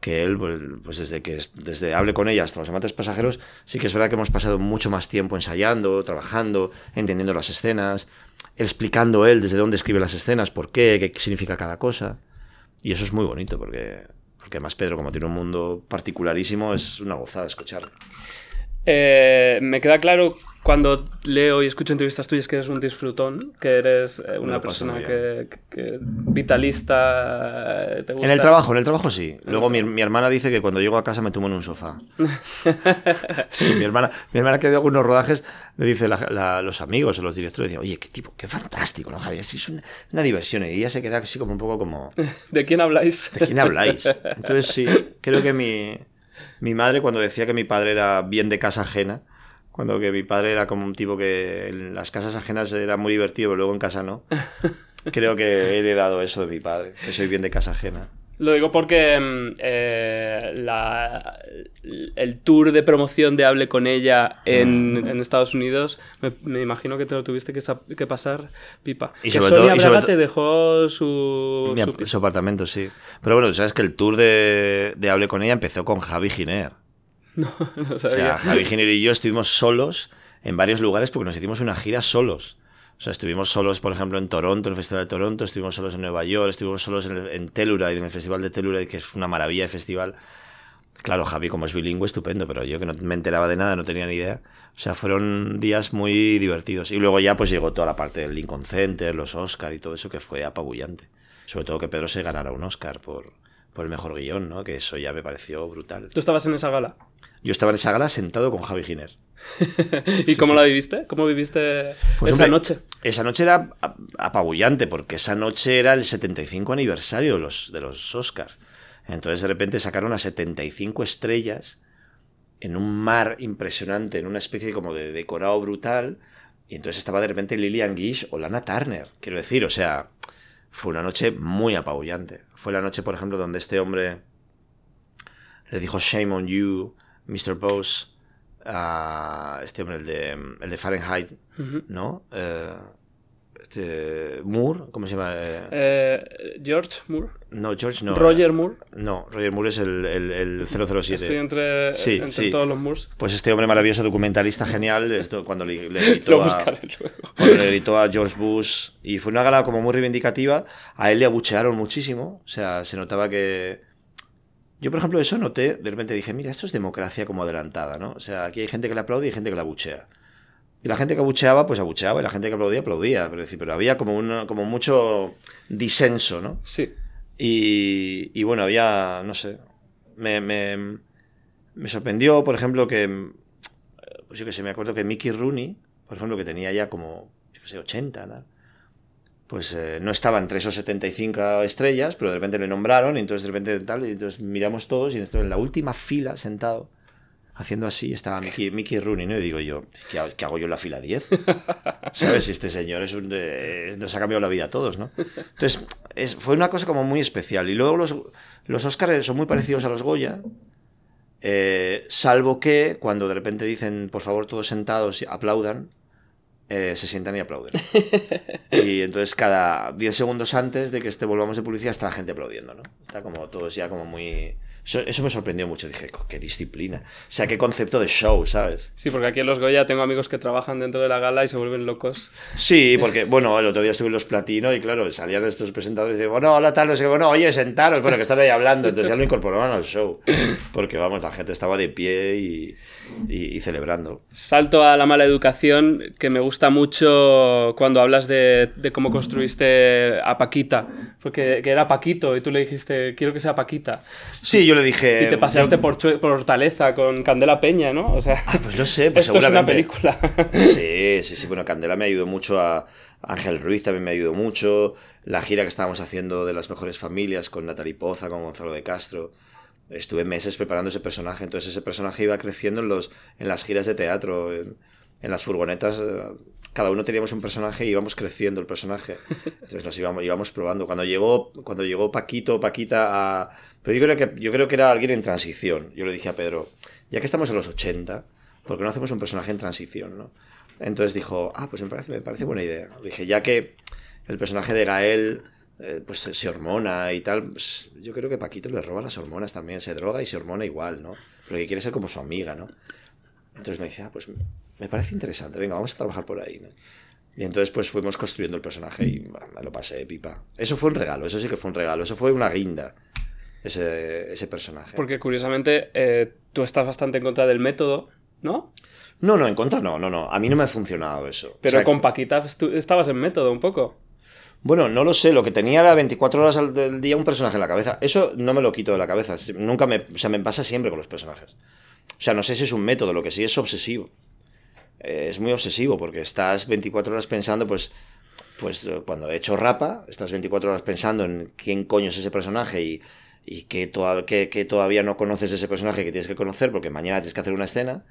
S1: que él, pues, pues desde que desde hable con ella hasta los amantes pasajeros, sí que es verdad que hemos pasado mucho más tiempo ensayando, trabajando, entendiendo las escenas, explicando él desde dónde escribe las escenas, por qué, qué significa cada cosa. Y eso es muy bonito, porque, porque además Pedro, como tiene un mundo particularísimo, es una gozada escucharlo.
S2: Eh, me queda claro cuando leo y escucho entrevistas tuyas que eres un disfrutón, que eres eh, una persona que, vitalista,
S1: eh, En el trabajo, en el trabajo sí. Luego mi, hermana dice que cuando llego a casa me tomo en un sofá. sí, mi hermana, mi hermana que dio algunos rodajes me dice los amigos o los directores, dicen, oye, qué tipo, qué fantástico, ¿no, Javier? Sí, es una, diversión. Y ella se queda así como un poco como...
S2: ¿De quién habláis?
S1: ¿De quién habláis? Entonces sí, creo que mi, mi madre cuando decía que mi padre era bien de casa ajena, cuando que mi padre era como un tipo que en las casas ajenas era muy divertido, pero luego en casa no. Creo que he heredado eso de mi padre, que soy bien de casa ajena.
S2: Lo digo porque mm, eh, la- el tour de promoción de Hable con ella en,
S1: Mm.
S2: en Estados Unidos, me, me imagino que te lo tuviste que, sa- que pasar pipa.
S1: Y
S2: que
S1: sobre
S2: Sonia
S1: todo- y sobre
S2: te dejó su,
S1: Mi
S2: su
S1: apartamento, sí. Pero bueno, sabes que el tour de, de Hable con ella empezó con Javi Giner.
S2: No, no
S1: O
S2: sabía.
S1: sea, Javi Giner y yo estuvimos solos en varios lugares porque nos hicimos una gira solos. O sea, estuvimos solos, por ejemplo, en Toronto, en el Festival de Toronto, estuvimos solos en Nueva York, estuvimos solos en, en Telluride, en el Festival de Telluride, que es una maravilla de festival. Claro, Javi, como es bilingüe, estupendo, pero yo que no me enteraba de nada, no tenía ni idea. O sea, fueron días muy divertidos. Y luego ya pues llegó toda la parte del Lincoln Center, los Oscar y todo eso que fue apabullante. Sobre todo que Pedro se ganara un Oscar por, por el mejor guion, ¿no? Que eso ya me pareció brutal.
S2: ¿Tú estabas en esa gala?
S1: Yo estaba en esa gala sentado con Javi Giner.
S2: ¿Y cómo la viviste? ¿Cómo viviste
S1: Pues,
S2: esa
S1: hombre,
S2: noche?
S1: Esa noche era ap- apabullante, porque esa noche era el 75 aniversario de los, de los Oscars. Entonces de repente sacaron a 75 estrellas en un mar impresionante, en una especie como de decorado brutal. Y entonces estaba de repente Lillian Gish o Lana Turner. Quiero decir, o sea, fue una noche muy apabullante. Fue la noche, por ejemplo, donde este hombre le dijo Shame on you, Mr. Bose, a este hombre, el de, el de Fahrenheit. ¿no? Eh, este, Moore, ¿cómo se llama? Eh,
S2: George Moore.
S1: no, George no.
S2: Roger Moore.
S1: No, Roger Moore es el, el, el 007.
S2: Estoy entre,
S1: Sí,
S2: entre
S1: sí.
S2: todos los Moores.
S1: Pues este hombre maravilloso, documentalista genial, esto, cuando le, le
S2: Lo
S1: a- cuando le a George Bush y fue una gala como muy reivindicativa, a él le abuchearon muchísimo, o sea, se notaba que... Yo, por ejemplo, eso noté, de repente dije, mira, esto es democracia como adelantada, ¿no? O sea, aquí hay gente que le aplaude y hay gente que le abuchea. Y la gente que abucheaba, pues abucheaba, y la gente que aplaudía, aplaudía. Pero, decir, pero había como, una, como mucho disenso, ¿no?
S2: Sí.
S1: Y, y bueno, había, no sé, me, me, me sorprendió, por ejemplo, que, pues yo que sé, me acuerdo que Mickey Rooney, por ejemplo, que tenía ya como, yo que sé, 80, ¿no? Pues eh, no estaba entre esos 75 estrellas, pero de repente le nombraron y entonces de repente tal, y entonces miramos todos y en la última fila, sentado, haciendo así, estaba Mickey, Mickey Rooney, ¿no? Y digo yo, ¿qué, hago- qué hago yo en la fila 10? ¿Sabes? Si este señor es un, eh, nos ha cambiado la vida a todos, ¿no? Entonces, es, fue una cosa como muy especial. Y luego los, los Oscars son muy parecidos a los Goya, eh, salvo que cuando de repente dicen, por favor, todos sentados, aplaudan, eh, se sientan y aplauden. y entonces cada 10 segundos antes de que este volvamos de publicidad está la gente aplaudiendo, ¿no? Está como todos ya como muy... Eso, eso me sorprendió mucho, dije, "Co- qué disciplina. O sea, qué concepto de show, ¿sabes?
S2: Sí, porque aquí en Los Goya tengo amigos que trabajan dentro de la gala y se vuelven locos.
S1: Sí, porque, bueno, el otro día estuve en los platino y claro, salían estos presentadores y digo, no, hola, tal, no sé qué, bueno, oye, sentaros, bueno, que están ahí hablando, entonces ya lo incorporaban al show. Porque, vamos, la gente estaba de pie y, y- y celebrando.
S2: Salto a la mala educación, que me gusta mucho cuando hablas de, de cómo construiste a Paquita. Porque que era Paquito y tú le dijiste, quiero que sea Paquita.
S1: Sí, yo le dije...
S2: Y te paseaste
S1: yo-
S2: por, por Hortaleza con Candela Peña, ¿no? O sea,
S1: Ah, pues no sé, pues
S2: esto es una
S1: seguramente.
S2: película.
S1: Sí, sí, sí. Bueno, Candela me ayudó mucho a Ángel Ruiz también me ayudó mucho. La gira que estábamos haciendo de las mejores familias con Natalie Poza, con Gonzalo de Castro. Estuve meses preparando ese personaje. Entonces ese personaje iba creciendo en, los, en las giras de teatro, en, las furgonetas. eh, Cada uno teníamos un personaje y íbamos creciendo el personaje. Entonces nos íbamos, íbamos probando. Cuando llegó, cuando llegó Paquito, Paquita a... Pero yo creo, que, yo creo que era alguien en transición. Yo le dije a Pedro, ya que estamos en los 80, ¿por qué no hacemos un personaje en transición? ¿no? Entonces dijo, ah, pues me parece, me parece buena idea. Dije, ya que el personaje de Gael eh, pues se- hormona y tal, pues, yo creo que Paquito le roba las hormonas también, se droga y se hormona igual, ¿no? Porque quiere ser como su amiga, ¿no? Entonces me dice, ah, pues me parece interesante, venga, vamos a trabajar por ahí, ¿no? Y entonces pues fuimos construyendo el personaje y me lo pasé de pipa. Eso fue un regalo, eso sí que fue un regalo, eso fue una guinda, ese, ese personaje.
S2: Porque curiosamente eh, tú estás bastante en contra del método, ¿no?
S1: No, no, en contra no, no, no, a mí no me ha funcionado eso.
S2: Pero
S1: O sea,
S2: con Paquita tú estabas en método un poco.
S1: Bueno, no lo sé, lo que tenía era 24 horas al- del día un personaje en la cabeza. Eso no me lo quito de la cabeza, nunca me, o sea, me pasa siempre con los personajes. O sea, no sé si es un método, lo que sí es obsesivo. Eh, es muy obsesivo porque estás 24 horas pensando, pues, pues eh, cuando he hecho rapa, estás 24 horas pensando en quién coño es ese personaje y, y que, toa- que- que todavía no conoces ese personaje que tienes que conocer porque mañana tienes que hacer una escena.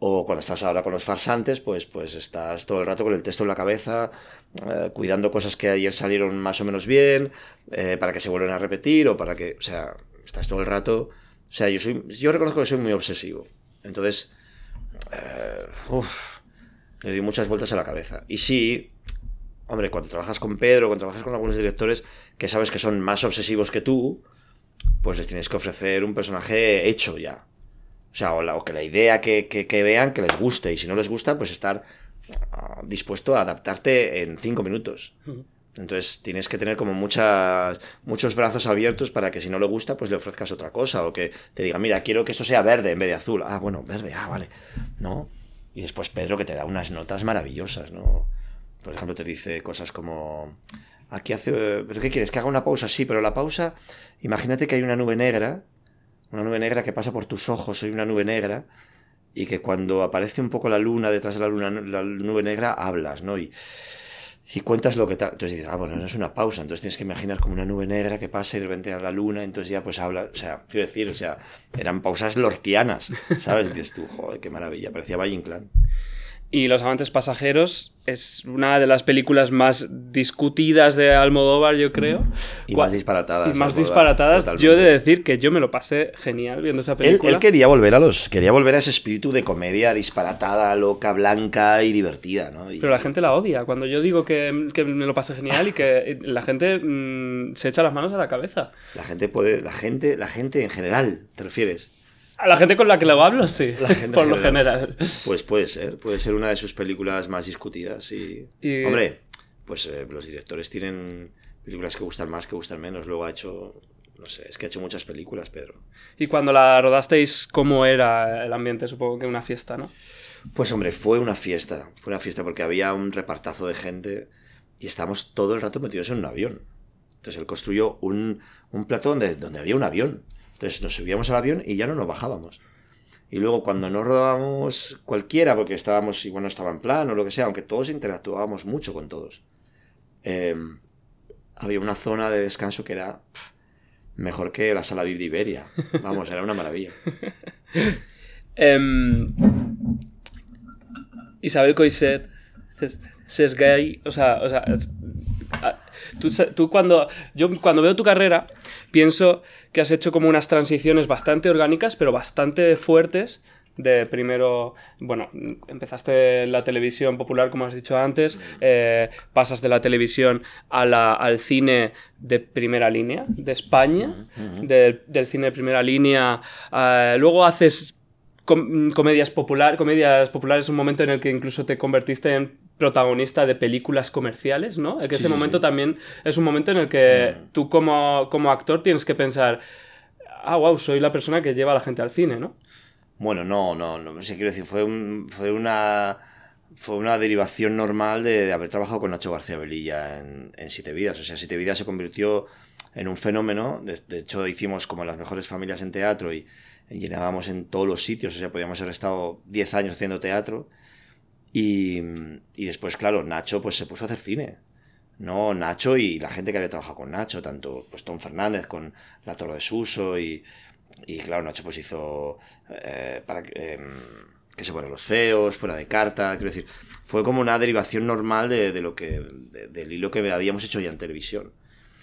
S1: O cuando estás ahora con los farsantes, pues, pues estás todo el rato con el texto en la cabeza, eh, cuidando cosas que ayer salieron más o menos bien, eh, para que se vuelvan a repetir o para que, o sea, estás todo el rato... O sea, yo, soy, yo reconozco que soy muy obsesivo. Entonces, eh, le doy muchas vueltas a la cabeza. Y sí, hombre, cuando trabajas con Pedro, cuando trabajas con algunos directores que sabes que son más obsesivos que tú, pues les tienes que ofrecer un personaje hecho ya. O sea, o, que la idea que, que, vean que les guste. Y si no les gusta, pues estar ah, dispuesto a adaptarte en cinco minutos. Entonces tienes que tener como muchas, muchos brazos abiertos para que si no le gusta, pues le ofrezcas otra cosa. O que te diga, mira, quiero que esto sea verde en vez de azul. Ah, bueno, verde, ah, vale. ¿No? Y después Pedro que te da unas notas maravillosas, ¿no? Por ejemplo, te dice cosas como, aquí hace, ¿pero qué quieres? Que haga una pausa, sí, pero la pausa, imagínate que hay una nube negra, una nube negra que pasa por tus ojos, hay una nube negra, y que cuando aparece un poco la luna detrás de la luna, la nube negra, hablas, ¿no? Y, y cuentas lo que tal. Entonces dices, ah, bueno, no es una pausa, entonces tienes que imaginar como una nube negra que pasa y de repente a la luna, entonces ya pues habla, o sea, quiero decir, o sea, eran pausas lortianas, ¿sabes? tú, joder, qué maravilla, parecía Valle Inclán.
S2: Y Los amantes pasajeros es una de las películas más discutidas de Almodóvar, yo creo.
S1: Y más disparatadas.
S2: Y más disparatadas. Yo he de decir que yo me lo pasé genial viendo esa película.
S1: Él, quería volver a los quería volver a ese espíritu de comedia disparatada, loca, blanca y divertida, ¿no?
S2: Pero la gente la odia. Cuando yo digo que, me lo pasé genial y que la gente mm, se echa las manos a la cabeza.
S1: La gente puede, la gente, la gente en general, ¿te refieres?
S2: A la gente con la que lo hablo, sí, por lo general.
S1: Pues puede ser, puede ser una de sus películas más discutidas. Y, hombre, pues eh, los directores tienen películas que gustan más, que gustan menos. Luego ha hecho, no sé, es que ha hecho muchas películas, Pedro.
S2: Y cuando la rodasteis, ¿cómo era el ambiente? Supongo que una fiesta, ¿no?
S1: Pues hombre, fue una fiesta, fue una fiesta porque había un repartazo de gente y estábamos todo el rato metidos en un avión. Entonces él construyó un, un plato donde, donde había un avión. Entonces nos subíamos al avión y ya no nos bajábamos. Y luego cuando no rodábamos cualquiera, porque estábamos, igual no estaba en plan o lo que sea, aunque todos interactuábamos mucho con todos, em, había una zona de descanso que era mejor que la sala de Iberia. Vamos, era una maravilla.
S2: Em, Isabel Coiset, gay, o sea, o sea tú, cuando, yo cuando veo tu carrera, pienso que has hecho como unas transiciones bastante orgánicas, pero bastante fuertes. De primero, bueno, empezaste la televisión popular, como has dicho antes, eh, pasas de la televisión a la, al cine de primera línea de España, del cine de primera línea. Eh, luego haces comedias, popular, comedias populares, un momento en el que incluso te convertiste en protagonista de películas comerciales, ¿no? que ese momento también es un momento en el que mm. tú como, como actor tienes que pensar, ah, wow, soy la persona que lleva a la gente al cine, ¿no?
S1: Bueno, no, no, no sé, quiero decir, fue, fue una fue una derivación normal de, haber trabajado con Nacho García Velilla en, en, Siete Vidas. O sea, Siete Vidas se convirtió en un fenómeno. De, de, hecho, hicimos como las mejores familias en teatro y llenábamos en todos los sitios. O sea, podíamos haber estado 10 años haciendo teatro. Y, después, claro, Nacho pues se puso a hacer cine. No, Nacho y la gente que había trabajado con Nacho, tanto pues Tom Fernández con La Torre de Suso y, y claro, Nacho pues hizo eh, para que se fueran los feos, fuera de carta, quiero decir, fue como una derivación normal de, de lo que, del hilo que habíamos hecho ya en televisión.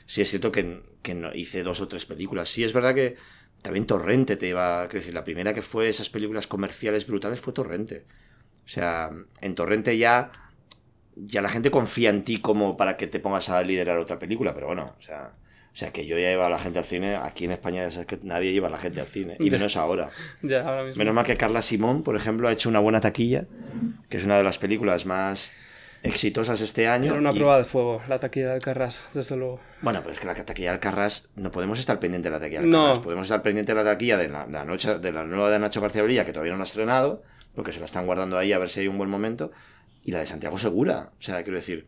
S1: Sí es cierto que, que hice dos o tres películas. Sí es verdad que también Torrente te iba, quiero decir, la primera que fue esas películas comerciales brutales fue Torrente. O sea, en Torrente ya, ya la gente confía en ti como para que te pongas a liderar otra película, pero bueno, o sea, o sea que yo ya llevo a la gente al cine, aquí en España ya sabes que nadie lleva a la gente al cine, y menos ahora.
S2: Ya, ahora mismo.
S1: Menos mal que Carla Simón, por ejemplo, ha hecho una buena taquilla, que es una de las películas más exitosas este año.
S2: Era una prueba de fuego, la taquilla del Carras, desde luego.
S1: Bueno, pero es que la taquilla del Carras, no podemos estar pendiente de la taquilla del no. podemos estar pendiente de la taquilla de la, noche, de la nueva de Nacho García Brilla, que todavía no la ha estrenado, porque se la están guardando ahí a ver si hay un buen momento, y la de Santiago Segura. O sea, quiero decir,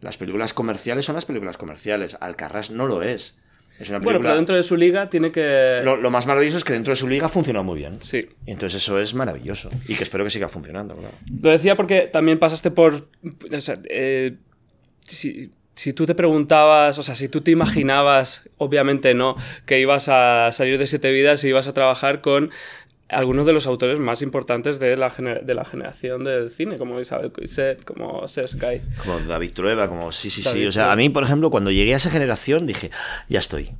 S1: las películas comerciales son las películas comerciales, Alcarrás no lo es. Es una
S2: película... Bueno, pero dentro de su liga tiene que...
S1: Lo, más maravilloso es que dentro de su liga funciona muy bien.
S2: Sí.
S1: Entonces eso es maravilloso. Y que espero que siga funcionando, claro.
S2: Lo decía porque también pasaste por... O sea, eh, si, si tú te preguntabas, o sea, si tú te imaginabas, obviamente no, que ibas a salir de siete vidas y ibas a trabajar con algunos de los autores más importantes de la, de la generación del cine, como Isabel Coixet, como Sky.
S1: Como David Trueba, como sí, sí, sí. O sea, a mí, por ejemplo, cuando llegué a esa generación dije, ya estoy.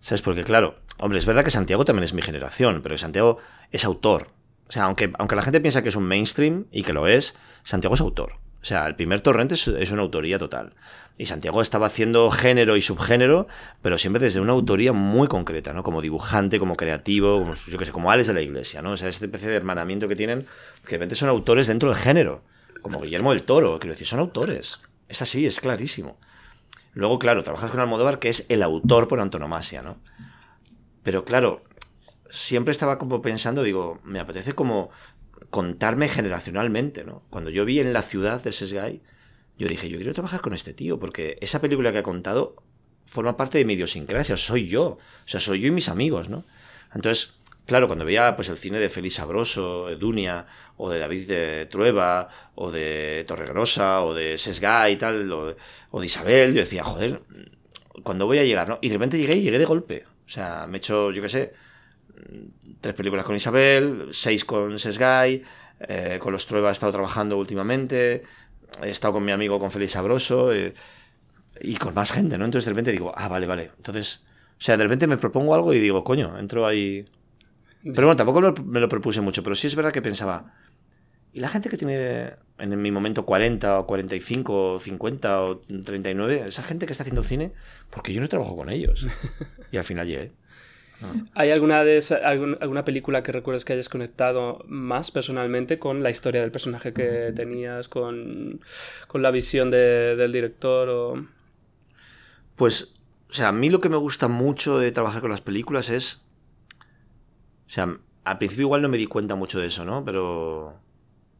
S1: ¿Sabes? Porque, claro, hombre, es verdad que Santiago también es mi generación, pero Santiago es autor. O sea, aunque, aunque la gente piensa que es un mainstream, y que lo es, Santiago es autor. O sea, el primer torrente es, una autoría total. Y Santiago estaba haciendo género y subgénero, pero siempre desde una autoría muy concreta, ¿no? Como dibujante, como creativo, como, yo qué sé, como Alex de la Iglesia, ¿no? O sea, este especie de hermanamiento que tienen, que de repente son autores dentro del género. Como Guillermo del Toro, quiero decir, son autores. Es así, es clarísimo. Luego, claro, trabajas con Almodóvar, que es el autor por antonomasia, ¿no? Pero claro, siempre estaba como pensando, digo, me apetece como contarme generacionalmente, ¿no? Cuando yo vi en la ciudad de Sesgay, yo dije, yo quiero trabajar con este tío, porque esa película que ha contado forma parte de mi idiosincrasia, soy yo, o sea, soy yo y mis amigos, ¿no? Entonces, claro, cuando veía pues el cine de Félix Sabroso, de Dunia, o de David de Trueba, o de Torregrosa, o de Sesgay y tal, o de, Isabel, yo decía, joder, cuando voy a llegar, no? Y de repente llegué y llegué de golpe. O sea, me he hecho, yo qué sé, tres películas con Isabel, seis con Sesgay, eh, con los Trueba he estado trabajando últimamente, he estado con mi amigo, con Félix Sabroso, eh, y con más gente, ¿no? Entonces de repente digo, ah, vale, vale. Entonces, o sea, de repente me propongo algo y digo, coño, entro ahí. Pero bueno, tampoco me lo propuse mucho, pero sí es verdad que pensaba, ¿y la gente que tiene en mi momento 40 o 45 o 50 o 39, esa gente que está haciendo cine, porque yo no trabajo con ellos? Y al final llegué.
S2: ¿Hay alguna, de alguna película que recuerdes que hayas conectado más personalmente con la historia del personaje que tenías, con, la visión del director? O...
S1: Pues, o sea, a mí lo que me gusta mucho de trabajar con las películas es... O sea, al principio igual no me di cuenta mucho de eso, ¿no? Pero...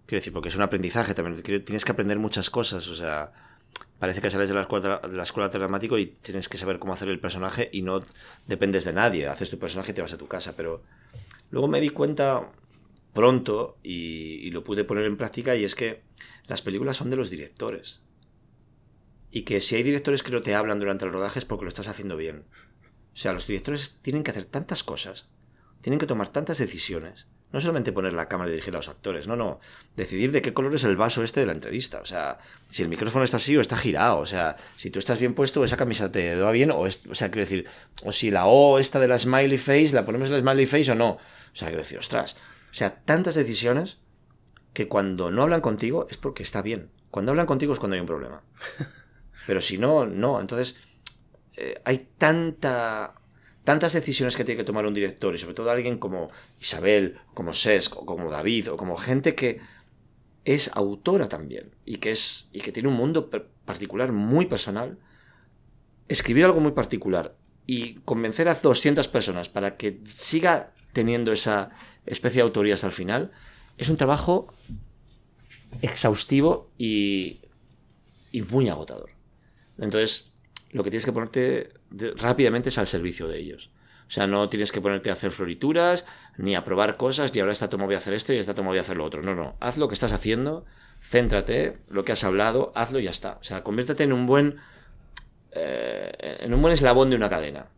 S1: Quiero decir, porque es un aprendizaje también. Tienes que aprender muchas cosas, o sea parece que sales de la escuela, de la escuela dramático y tienes que saber cómo hacer el personaje y no dependes de nadie. Haces tu personaje y te vas a tu casa. Pero luego me di cuenta pronto y, lo pude poner en práctica y es que las películas son de los directores. Y que si hay directores que no te hablan durante el rodaje es porque lo estás haciendo bien. O sea, los directores tienen que hacer tantas cosas, tienen que tomar tantas decisiones, no solamente poner la cámara y dirigir a los actores, no, no. Decidir de qué color es el vaso este de la entrevista. O sea, si el micrófono está así o está girado. O sea, si tú estás bien puesto, esa camisa te va bien. O, o sea, quiero decir, o si la O esta de la smiley face, la ponemos en la smiley face o no. O sea, quiero decir, ostras. O sea, tantas decisiones que cuando no hablan contigo es porque está bien. Cuando hablan contigo es cuando hay un problema. Pero si no, no. Entonces, eh, hay tanta tantas decisiones que tiene que tomar un director y sobre todo alguien como Isabel, como Sesc o como David o como gente que es autora también y que es y que tiene un mundo particular muy personal, escribir algo muy particular y convencer a 200 personas para que siga teniendo esa especie de autoría hasta el final es un trabajo exhaustivo y, y muy agotador. Entonces, lo que tienes que ponerte rápidamente es al servicio de ellos. O sea, no tienes que ponerte a hacer florituras, ni a probar cosas, y ahora esta toma voy a hacer esto y esta toma voy a hacer lo otro. No, no. Haz lo que estás haciendo, céntrate, lo que has hablado, hazlo y ya está. O sea, conviértete en un buen. Eh, en un buen eslabón de una cadena.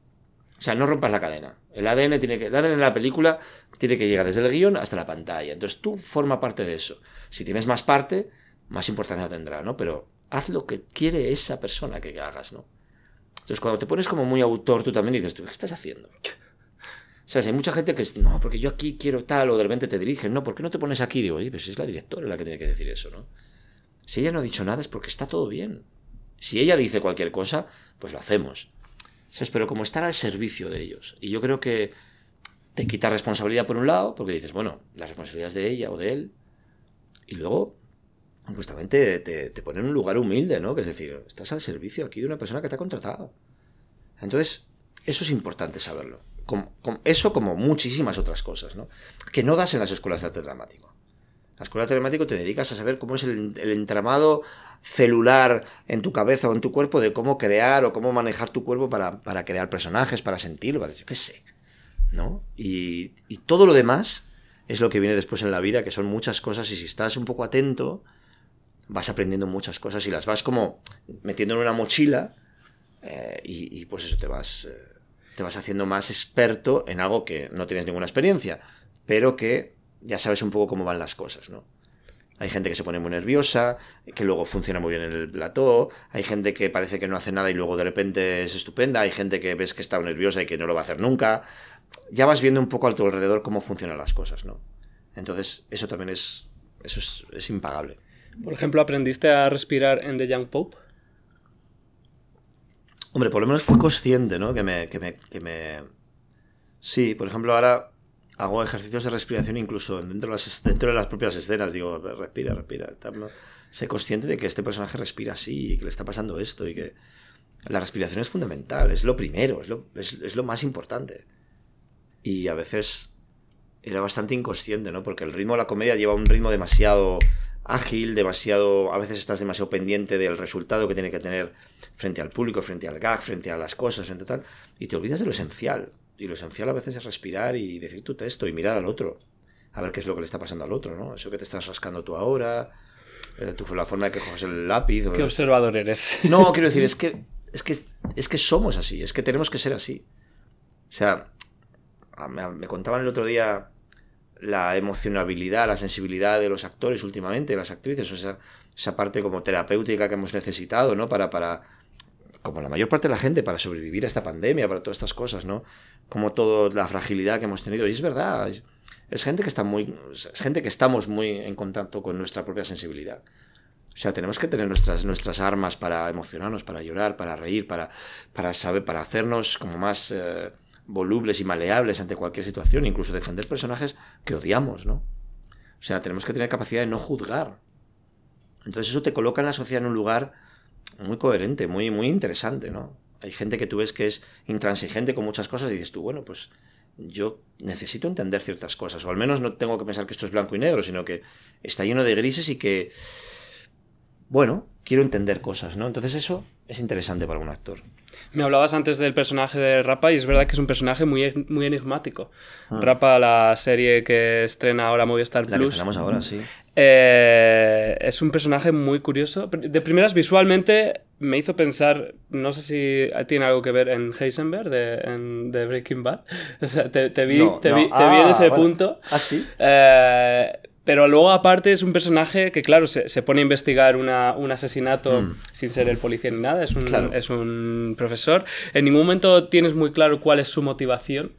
S1: O sea, no rompas la cadena. El ADN tiene que. El ADN en la película tiene que llegar desde el guion hasta la pantalla. Entonces tú forma parte de eso. Si tienes más parte, más importancia tendrá, ¿no? Pero haz lo que quiere esa persona que hagas, ¿no? Entonces, cuando te pones como muy autor, tú también dices, ¿qué estás haciendo? Sea, hay mucha gente que es, no, porque yo aquí quiero tal, o de repente te dirigen, no, ¿por qué no te pones aquí? Digo, oye, pues es la directora la que tiene que decir eso, ¿no? Si ella no ha dicho nada es porque está todo bien. Si ella dice cualquier cosa, pues lo hacemos. ¿Sabes? Pero como estar al servicio de ellos. Y yo creo que te quita responsabilidad por un lado, porque dices, bueno, la responsabilidad es de ella o de él. Y luego justamente te, te pone en un lugar humilde, ¿no? Que es decir, estás al servicio aquí de una persona que te ha contratado. Entonces, eso es importante saberlo. eso como muchísimas otras cosas, ¿no? Que no das en las escuelas de arte dramático. En la escuela de arte dramático te dedicas a saber cómo es el, entramado celular en tu cabeza o en tu cuerpo de cómo crear o cómo manejar tu cuerpo para, crear personajes, para sentirlo, para yo qué sé, ¿no? Y, y todo lo demás es lo que viene después en la vida, que son muchas cosas y si estás un poco atento, vas aprendiendo muchas cosas y las vas como metiendo en una mochila eh, y, pues eso te vas, eh, te vas haciendo más experto en algo que no tienes ninguna experiencia. pero que ya sabes un poco cómo van las cosas, ¿no? Hay gente que se pone muy nerviosa, que luego funciona muy bien en el plató, hay gente que parece que no hace nada y luego de repente es estupenda, hay gente que ves que está nerviosa y que no lo va a hacer nunca. Ya vas viendo un poco a tu alrededor cómo funcionan las cosas, ¿no? Entonces, eso también es, eso es, es impagable.
S2: Por ejemplo, ¿aprendiste a respirar en The Young Pope?
S1: Hombre, por lo menos fui consciente, ¿no? Que me, que me, que me... Sí, por ejemplo, ahora hago ejercicios de respiración incluso dentro de las, dentro de las propias escenas. Digo, respira, respira. Sé consciente de que este personaje respira así y que le está pasando esto y que la respiración es fundamental, es lo primero, es lo, es, es lo más importante. Y a veces era bastante inconsciente, ¿no? Porque el ritmo de la comedia lleva un ritmo demasiado ágil, demasiado, a veces estás demasiado pendiente del resultado que tiene que tener frente al público, frente al gag, frente a las cosas, frente a tal, y te olvidas de lo esencial. Y lo esencial a veces es respirar y decir tu texto y mirar al otro, a ver qué es lo que le está pasando al otro, ¿no? Eso que te estás rascando tú ahora, eh, tu, la forma de que coges el lápiz.
S2: Qué observador eres.
S1: No, quiero decir, es que, es que, es que somos así, es que tenemos que ser así. O sea, me, me contaban el otro día la emocionabilidad, la sensibilidad de los actores últimamente, las actrices, o sea, esa parte como terapéutica que hemos necesitado, ¿no? Para, para, como la mayor parte de la gente, para sobrevivir a esta pandemia, para todas estas cosas, ¿no? Como toda la fragilidad que hemos tenido. Y es verdad, es, gente que está muy, es gente que estamos muy en contacto con nuestra propia sensibilidad. O sea, tenemos que tener nuestras, nuestras armas para emocionarnos, para llorar, para reír, para, para saber, para hacernos como más... Eh, volubles y maleables ante cualquier situación, incluso defender personajes que odiamos, ¿no? O sea, tenemos que tener capacidad de no juzgar. Entonces eso te coloca en la sociedad en un lugar muy coherente, muy, muy interesante, ¿no? Hay gente que tú ves que es intransigente con muchas cosas y dices tú, bueno, pues yo necesito entender ciertas cosas, o al menos no tengo que pensar que esto es blanco y negro, sino que está lleno de grises y que, bueno, quiero entender cosas, ¿no? Entonces eso es interesante para un actor.
S2: Me hablabas antes del personaje de Rapa y es verdad que es un personaje muy, muy enigmático. Ah. Rapa, la serie que estrena ahora Movistar
S1: la
S2: Plus.
S1: La que ahora, sí.
S2: Eh, es un personaje muy curioso. De primeras, visualmente, me hizo pensar, no sé si tiene algo que ver en Heisenberg de, en, de Breaking Bad. O sea, te, vi, te, vi, te vi, en ah, ese punto.
S1: Ah, sí.
S2: Eh, pero luego, aparte, es un personaje que, claro, se, se pone a investigar una, un asesinato mm. sin ser el policía ni nada, es un, es un profesor. En ningún momento tienes muy claro cuál es su motivación.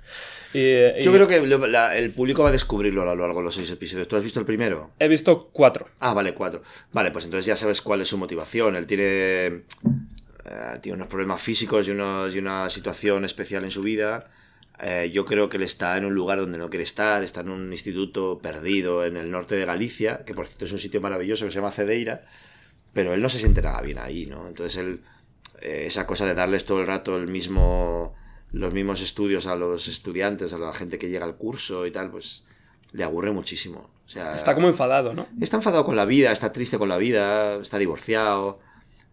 S1: Yo creo que el público va a descubrirlo a lo largo de los seis episodios. ¿Tú has visto el primero?
S2: He visto cuatro.
S1: Ah, vale, cuatro. Vale, pues entonces ya sabes cuál es su motivación. Él tiene, eh, tiene unos problemas físicos y, unos, y una situación especial en su vida eh, yo creo que él está en un lugar donde no quiere estar, está en un instituto perdido en el norte de Galicia, que por cierto es un sitio maravilloso que se llama Cedeira, pero él no se siente nada bien ahí, ¿no? Entonces él, eh, esa cosa de darles todo el rato el mismo, los mismos estudios a los estudiantes, a la gente que llega al curso y tal, pues le aburre muchísimo. O sea,
S2: está como enfadado, ¿no?
S1: Está enfadado con la vida, está triste con la vida, está divorciado,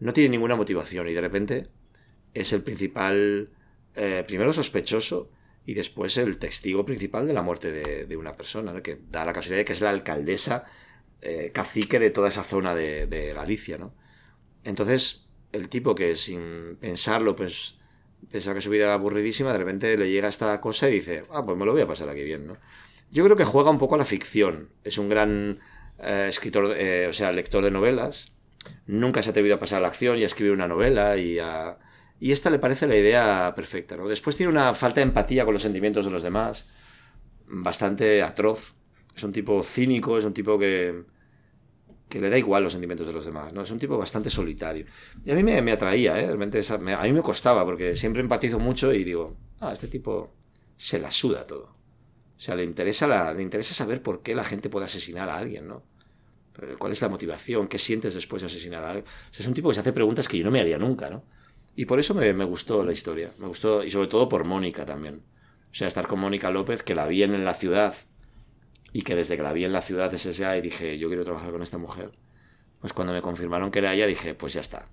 S1: no tiene ninguna motivación y de repente es el principal, eh, primero sospechoso, y después el testigo principal de la muerte de, una persona, que da la casualidad de que es la alcaldesa eh, cacique de toda esa zona de, Galicia, ¿no? Entonces, el tipo que sin pensarlo, pues pensaba que su vida era aburridísima, de repente le llega esta cosa y dice, ah, pues me lo voy a pasar aquí bien, ¿no? Yo creo que juega un poco a la ficción. Es un gran eh, escritor, eh, o sea, lector de novelas. Nunca se ha atrevido a pasar a la acción y a escribir una novela y a y esta le parece la idea perfecta. ¿no? Después tiene una falta de empatía con los sentimientos de los demás, bastante atroz. Es un tipo cínico, es un tipo que, que le da igual los sentimientos de los demás. ¿no? Es un tipo bastante solitario. Y a mí me, atraía, ¿eh? Realmente a mí me costaba, porque siempre empatizo mucho y digo, ah, este tipo se la suda todo. O sea, le interesa, la, le interesa saber por qué la gente puede asesinar a alguien, ¿no? ¿Cuál es la motivación? ¿Qué sientes después de asesinar a alguien? es un tipo que se hace preguntas que yo no me haría nunca, ¿no? Y por eso me, gustó la historia. Me gustó, y sobre todo por Mónica también. O sea, estar con Mónica López, que la vi en la ciudad, y que desde que la vi en la ciudad de SSA y dije, yo quiero trabajar con esta mujer, pues cuando me confirmaron que era ella, dije, pues ya está.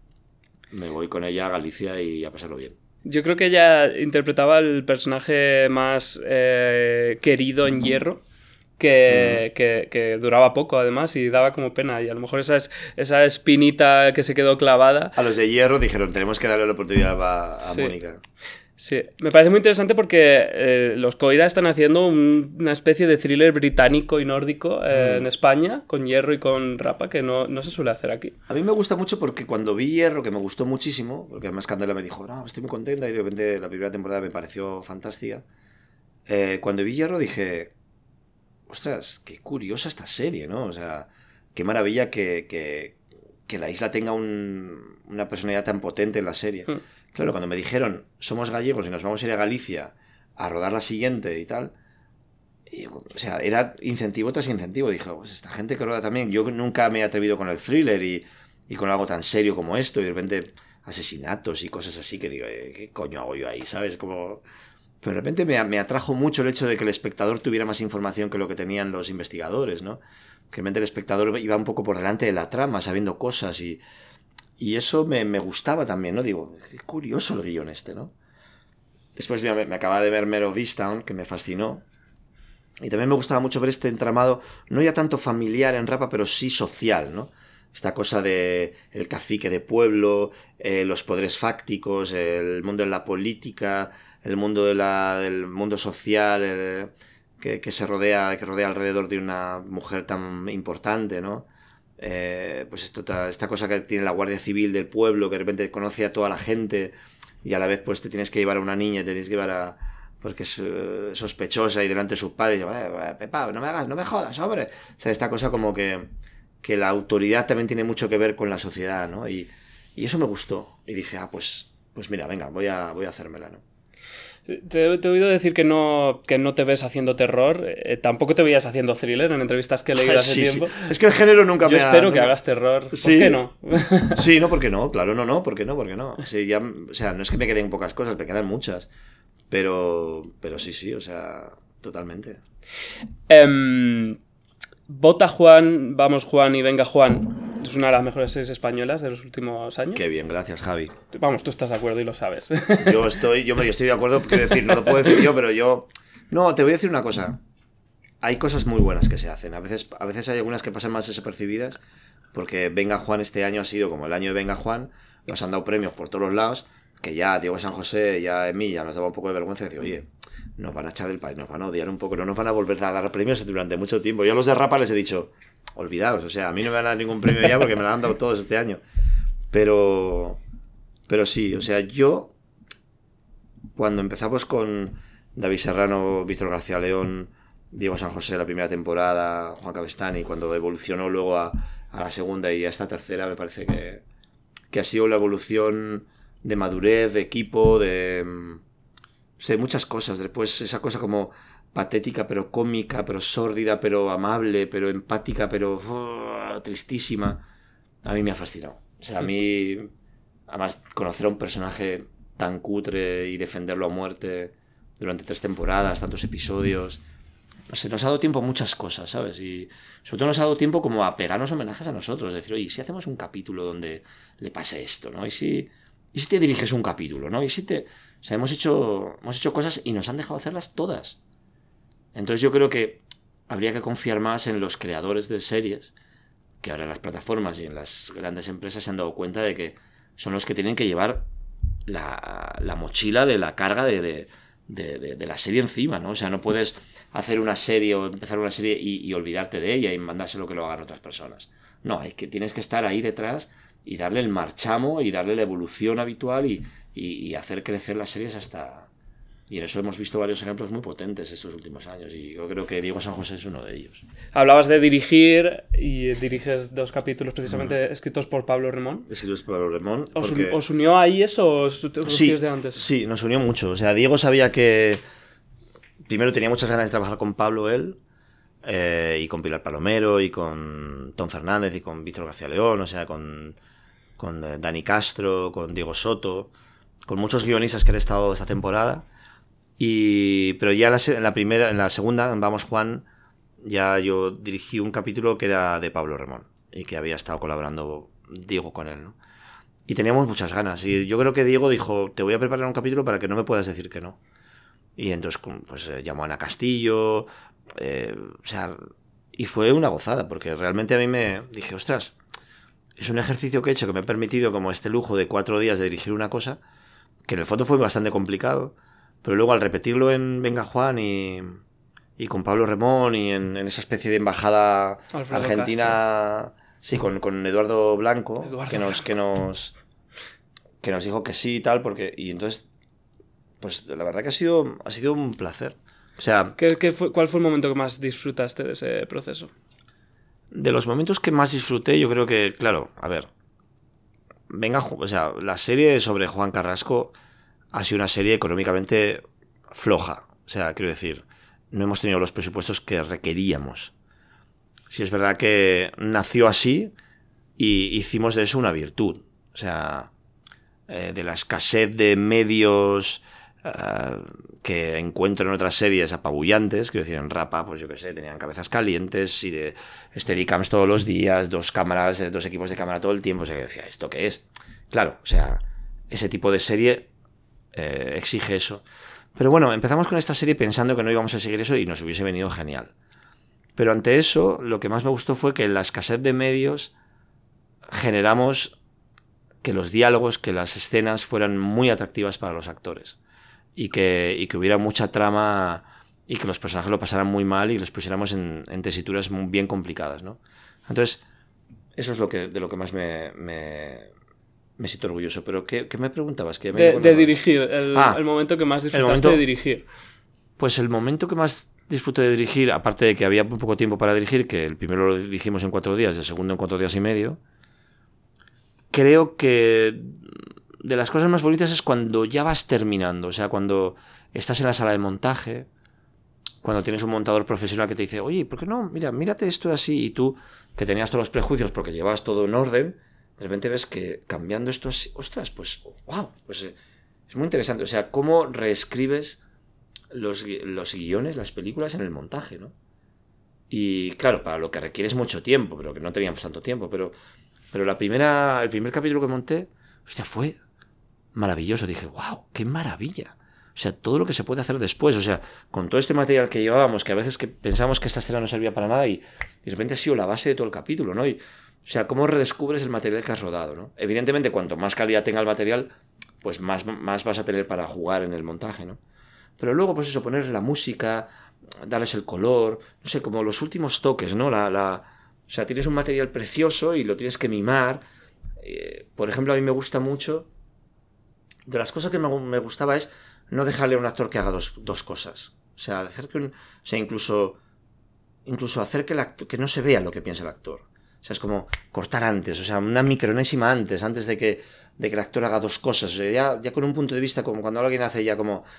S1: Me voy con ella a Galicia y a pasarlo bien.
S2: Yo creo que ella interpretaba el personaje más eh, querido en hierro que, que, duraba poco además y daba como pena. Y a lo mejor esa, es, esa espinita que se quedó clavada.
S1: A los de hierro dijeron, tenemos que darle la oportunidad a, Mónica.
S2: Sí, me parece muy interesante porque eh, los Coira están haciendo un- una especie de thriller británico y nórdico eh,
S1: Mm.
S2: en España, con Hierro y con Rapa, que no, no se suele hacer aquí.
S1: A mí me gusta mucho porque cuando vi Hierro, que me gustó muchísimo, porque además Candela me dijo, no, estoy muy contenta y de repente la primera temporada me pareció fantástica. eh, cuando vi Hierro dije, ostras, qué curiosa esta serie, ¿no? O sea, qué maravilla que, que, que la isla tenga un- una personalidad tan potente en la serie.
S2: Mm.
S1: Claro, cuando me dijeron, somos gallegos y nos vamos a ir a Galicia a rodar la siguiente y tal, y, o sea, era incentivo tras incentivo. Dije, pues esta gente que rueda también. Yo nunca me he atrevido con el thriller y, y con algo tan serio como esto, y de repente asesinatos y cosas así que digo, eh, ¿qué coño hago yo ahí? ¿Sabes? Como... Pero de repente me, me atrajo mucho el hecho de que el espectador tuviera más información que lo que tenían los investigadores, ¿no? Que de repente el espectador iba un poco por delante de la trama, sabiendo cosas y, y eso me, me gustaba también, ¿no? Digo, qué curioso el guion este, ¿no? Después me, me acaba de ver Mero Vistown, que me fascinó. Y también me gustaba mucho ver este entramado, no ya tanto familiar en Rapa, pero sí social, ¿no? Esta cosa de el cacique de pueblo, eh, los poderes fácticos, el mundo de la política, el mundo de la, del mundo social, eh, que, que se rodea, que rodea alrededor de una mujer tan importante, ¿no? Eh, pues esto, ta- esta cosa que tiene la Guardia Civil del pueblo, que de repente conoce a toda la gente y a la vez pues te tienes que llevar a una niña, te tienes que llevar a... porque es eh, sospechosa y delante de sus padres, y yo, "Eh, eh, Pepa, no me hagas, no me jodas, hombre. O sea, esta cosa como que, que la autoridad también tiene mucho que ver con la sociedad, ¿no? Y, y eso me gustó. Y dije, ah, pues, pues mira, venga, voy a, voy a hacérmela, ¿no?
S2: Te, te he oído decir que no, que no te ves haciendo terror. eh, tampoco te veías haciendo thriller en entrevistas que he leído hace
S1: Sí, sí.
S2: tiempo.
S1: Es que el género nunca
S2: Yo
S1: me ha-
S2: espero que hagas terror. ¿Por
S1: Sí.
S2: qué no?
S1: Sí, no, porque no, claro, no, no, porque no, porque no. Sí, ya, o sea, no es que me queden pocas cosas, me quedan muchas. Pero, pero sí, sí, o sea, totalmente.
S2: Em, Vota Juan, Vamos Juan y Venga Juan. Es una de las mejores series españolas de los últimos años.
S1: Qué bien, gracias, Javi.
S2: Vamos, tú estás de acuerdo y lo sabes.
S1: Yo estoy, yo, me- yo estoy de acuerdo, quiero decir, no lo puedo decir yo, pero yo. No, te voy a decir una cosa. Hay cosas muy buenas que se hacen. A veces, a veces hay algunas que pasan más desapercibidas, porque Venga Juan este año ha sido como el año de Venga Juan, nos han dado premios por todos los lados, que ya Diego San José, ya en mí, ya nos daba un poco de vergüenza decir, oye, nos van a echar del país, nos van a odiar un poco, no nos van a volver a dar premios durante mucho tiempo. Yo a los de Rapa les he dicho, olvidaos, o sea, a mí no me van a dar ningún premio ya porque me lo han dado todos este año. Pero, pero sí, o sea, yo cuando empezamos con David Serrano, Víctor García León, Diego San José la primera temporada, Juan Cabestani, cuando evolucionó luego a, a la segunda y a esta tercera, me parece que, que ha sido la evolución de madurez, de equipo, de, no sé, muchas cosas. Después esa cosa como patética, pero cómica, pero sórdida, pero amable, pero empática, pero tristísima, a mí me ha fascinado. O sea, a mí, además, conocer a un personaje tan cutre y defenderlo a muerte durante tres temporadas, tantos episodios. No sé, nos ha dado tiempo a muchas cosas, ¿sabes? Y sobre todo nos ha dado tiempo como a pegarnos homenajes a nosotros. Decir, oye, ¿y si hacemos un capítulo donde le pase esto, ¿no? ¿Y si, y si te diriges un capítulo, ¿no? Y si te... O sea, hemos hecho, hemos hecho cosas y nos han dejado hacerlas todas. Entonces yo creo que habría que confiar más en los creadores de series, que ahora en las plataformas y en las grandes empresas se han dado cuenta de que son los que tienen que llevar la, la mochila de la carga de, la serie encima, ¿no? O sea, no puedes hacer una serie o empezar una serie y, y olvidarte de ella y mandárselo que lo hagan otras personas. No, hay que, tienes que estar ahí detrás y darle el marchamo y darle la evolución habitual y, y- y hacer crecer las series hasta... Y en eso hemos visto varios ejemplos muy potentes estos últimos años y yo creo que Diego San José es uno de ellos.
S2: Hablabas de dirigir y diriges dos capítulos precisamente escritos por Pablo Remón.
S1: Escritos por Remón.
S2: ¿Os,
S1: porque-
S2: os unió ahí eso o
S1: sí,
S2: de antes?
S1: sí, nos unió mucho. O sea, Diego sabía que primero tenía muchas ganas de trabajar con Pablo él, eh, y con Pilar Palomero, y con Tom Fernández, y con Víctor García León, o sea, con, con eh, Dani Castro, con Diego Soto, con muchos guionistas que han estado esta temporada. Y, pero ya en la, primera, en la segunda, en Vamos Juan, ya yo dirigí un capítulo que era de Pablo Remón y que había estado colaborando Diego con él. Y teníamos muchas ganas. Y yo creo que Diego dijo, te voy a preparar un capítulo para que no me puedas decir que no. Y entonces pues eh, llamó a Ana Castillo, eh, o sea, y fue una gozada, porque realmente a mí me dije, ostras, es un ejercicio que he hecho que me ha permitido como este lujo de cuatro días de dirigir una cosa que en el fondo fue bastante complicado, pero luego al repetirlo en Venga Juan y, y con Pablo Remón y en, en esa especie de embajada
S2: Alfredo
S1: argentina, sí, con, con Eduardo Blanco,
S2: Eduardo
S1: que nos, que nos que nos dijo que sí y tal, porque y entonces pues la verdad que ha sido ha sido un placer. O sea,
S2: ¿Qué, qué fue, ¿Cuál fue el momento que más disfrutaste de ese proceso?
S1: De los momentos que más disfruté, yo creo que, claro, a ver, venga, o sea, la serie sobre Juan Carrasco ha sido una serie económicamente floja. O sea, quiero decir, no hemos tenido los presupuestos que requeríamos. Si es verdad que nació así y hicimos de eso una virtud. O sea, eh, de la escasez de medios eh, que encuentro en otras series apabullantes, quiero decir, en Rapa, pues yo qué sé, tenían cabezas calientes y de Steadicams todos los días, dos cámaras, eh, dos equipos de cámara todo el tiempo, o sea, que decía, ¿esto qué es? Claro, o sea, ese tipo de serie eh, exige eso. Pero bueno, empezamos con esta serie pensando que no íbamos a seguir eso y nos hubiese venido genial. Pero ante eso, lo que más me gustó fue que en la escasez de medios generamos que los diálogos, que las escenas fueran muy atractivas para los actores. Y que, y que hubiera mucha trama y que los personajes lo pasaran muy mal y los pusiéramos en, en tesituras muy bien complicadas, ¿no? Entonces, eso es lo que, de lo que más me, me, me siento orgulloso. Pero, ¿qué, qué me preguntabas? Que me
S2: De, de dirigir, el,
S1: Ah,
S2: el momento que más disfrutaste
S1: momento-
S2: de dirigir.
S1: Pues el momento que más disfruté de dirigir, aparte de que había muy poco tiempo para dirigir, que el primero lo dirigimos en cuatro días, el segundo en cuatro días y medio, creo que de las cosas más bonitas es cuando ya vas terminando, o sea, cuando estás en la sala de montaje, cuando tienes un montador profesional que te dice, oye, ¿por qué no? Mira, mírate esto así, y tú, que tenías todos los prejuicios porque llevabas todo en orden, de repente ves que cambiando esto así, ostras, pues, wow, pues eh, es muy interesante, o sea, cómo reescribes los, los guiones, las películas en el montaje, ¿no? Y claro, para lo que requiere es mucho tiempo, pero que no teníamos tanto tiempo, pero, pero la primera, el primer capítulo que monté, hostia, fue maravilloso. Dije, wow, qué maravilla. O sea, todo lo que se puede hacer después, o sea, con todo este material que llevábamos, que a veces que pensamos que esta escena no servía para nada y, de repente ha sido la base de todo el capítulo, ¿no? Y, o sea, cómo redescubres el material que has rodado, ¿no? Evidentemente, cuanto más calidad tenga el material, pues más, más vas a tener para jugar en el montaje, ¿no? Pero luego, pues eso, poner la música, darles el color, no sé, como los últimos toques, ¿no? La, la, o sea, tienes un material precioso y lo tienes que mimar. Eh, por ejemplo, a mí me gusta mucho. De las cosas que me, gu- me gustaba es no dejarle a un actor que haga dos, cosas. O sea, hacer que o sea, incluso, incluso hacer que, el acto- que no se vea lo que piensa el actor. O sea, es como cortar antes, o sea, una micronésima antes, antes de que, de que el actor haga dos cosas. O sea, ya, ya con un punto de vista, como cuando alguien hace ya como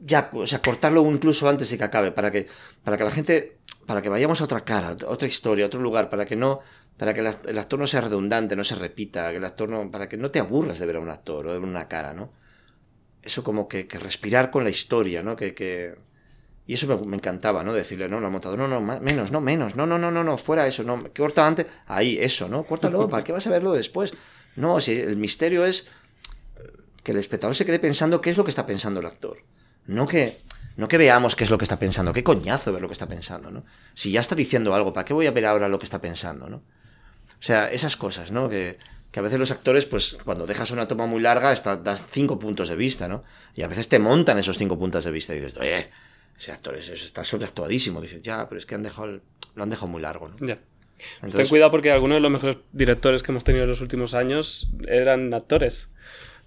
S1: ya, o sea, cortarlo incluso antes de que acabe, para que, para que la gente, para que vayamos a otra cara, a otra historia, a otro lugar, para que no, para que el act- el actor no sea redundante, no se repita, que el actor no, para que no te aburras de ver a un actor o de ver una cara, ¿no? Eso como que, que respirar con la historia, ¿no? Que, que... Y eso me, me encantaba, ¿no? Decirle, no, la montador, no, no, menos, no, menos, no, no, no, no, no, fuera eso, no, corta antes, ahí, eso, ¿no? Córtalo, ¿para qué vas a verlo después? No, si el misterio es que el espectador se quede pensando qué es lo que está pensando el actor. No que, no que veamos qué es lo que está pensando. Qué coñazo ver lo que está pensando, ¿no? Si ya está diciendo algo, ¿para qué voy a ver ahora lo que está pensando, ¿no? O sea, esas cosas, ¿no? Que, que a veces los actores, pues, cuando dejas una toma muy larga, está, das cinco puntos de vista, ¿no? Y a veces te montan esos cinco puntos de vista y dices, oye, ese actor es- es- está sobreactuadísimo. Dices, ya, pero es que han dejado el- lo han dejado muy largo, ¿no?
S2: Ya. Ten
S1: Entonces,
S2: cuidado porque algunos de los mejores directores que hemos tenido en los últimos años eran actores.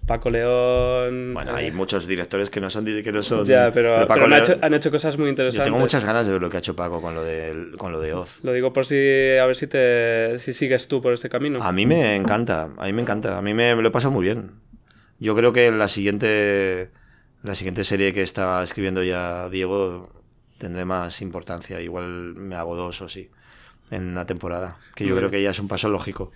S2: Paco León.
S1: bueno,
S2: eh,
S1: hay muchos directores que no son... Que no son
S2: Ya, pero,
S1: Paco
S2: pero han,
S1: León-
S2: hecho, han hecho cosas muy
S1: Yo
S2: interesantes.
S1: tengo muchas ganas de ver lo que ha hecho Paco con lo de, con lo de Oz.
S2: Lo digo por si. A ver si te. Si sigues tú por ese camino.
S1: A mí me encanta, a mí me encanta, a mí me, me lo he pasado muy bien. Yo creo que la siguiente, la siguiente serie que está escribiendo ya Diego tendré más importancia. Igual me hago dos o sí en una temporada, que yo creo que ya es un paso lógico.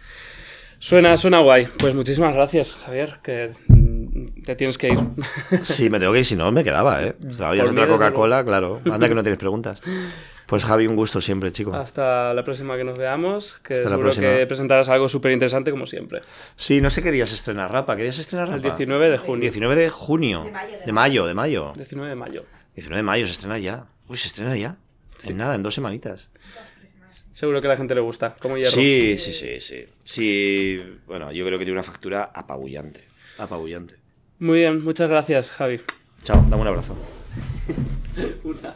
S2: Suena, suena guay. Pues muchísimas gracias, Javier, que mm, te tienes que ir.
S1: Sí, me tengo que ir, si no me quedaba, ¿eh? O sea, otra Coca-Cola, claro. Anda que no tienes preguntas. Pues Javi, un gusto siempre, chico.
S2: Hasta la próxima que nos veamos, que
S1: Hasta la
S2: seguro
S1: próxima.
S2: que presentarás algo súper interesante como siempre.
S1: Sí, no sé qué días estrenar Rapa. ¿Qué días estrenar Rapa?
S2: El 19 de junio.
S1: 19 de junio.
S3: De mayo, de
S1: De mayo, de mayo.
S2: 19 de mayo.
S1: 19 de mayo se estrena ya. Uy, se estrena ya. En nada, en dos semanitas.
S2: Seguro que a la gente le gusta, como hierro.
S1: Sí, sí, sí, sí. Sí, bueno, yo creo que tiene una factura apabullante. Apabullante.
S2: Muy bien, muchas gracias, Javi.
S1: Chao, dame un abrazo.
S2: Una.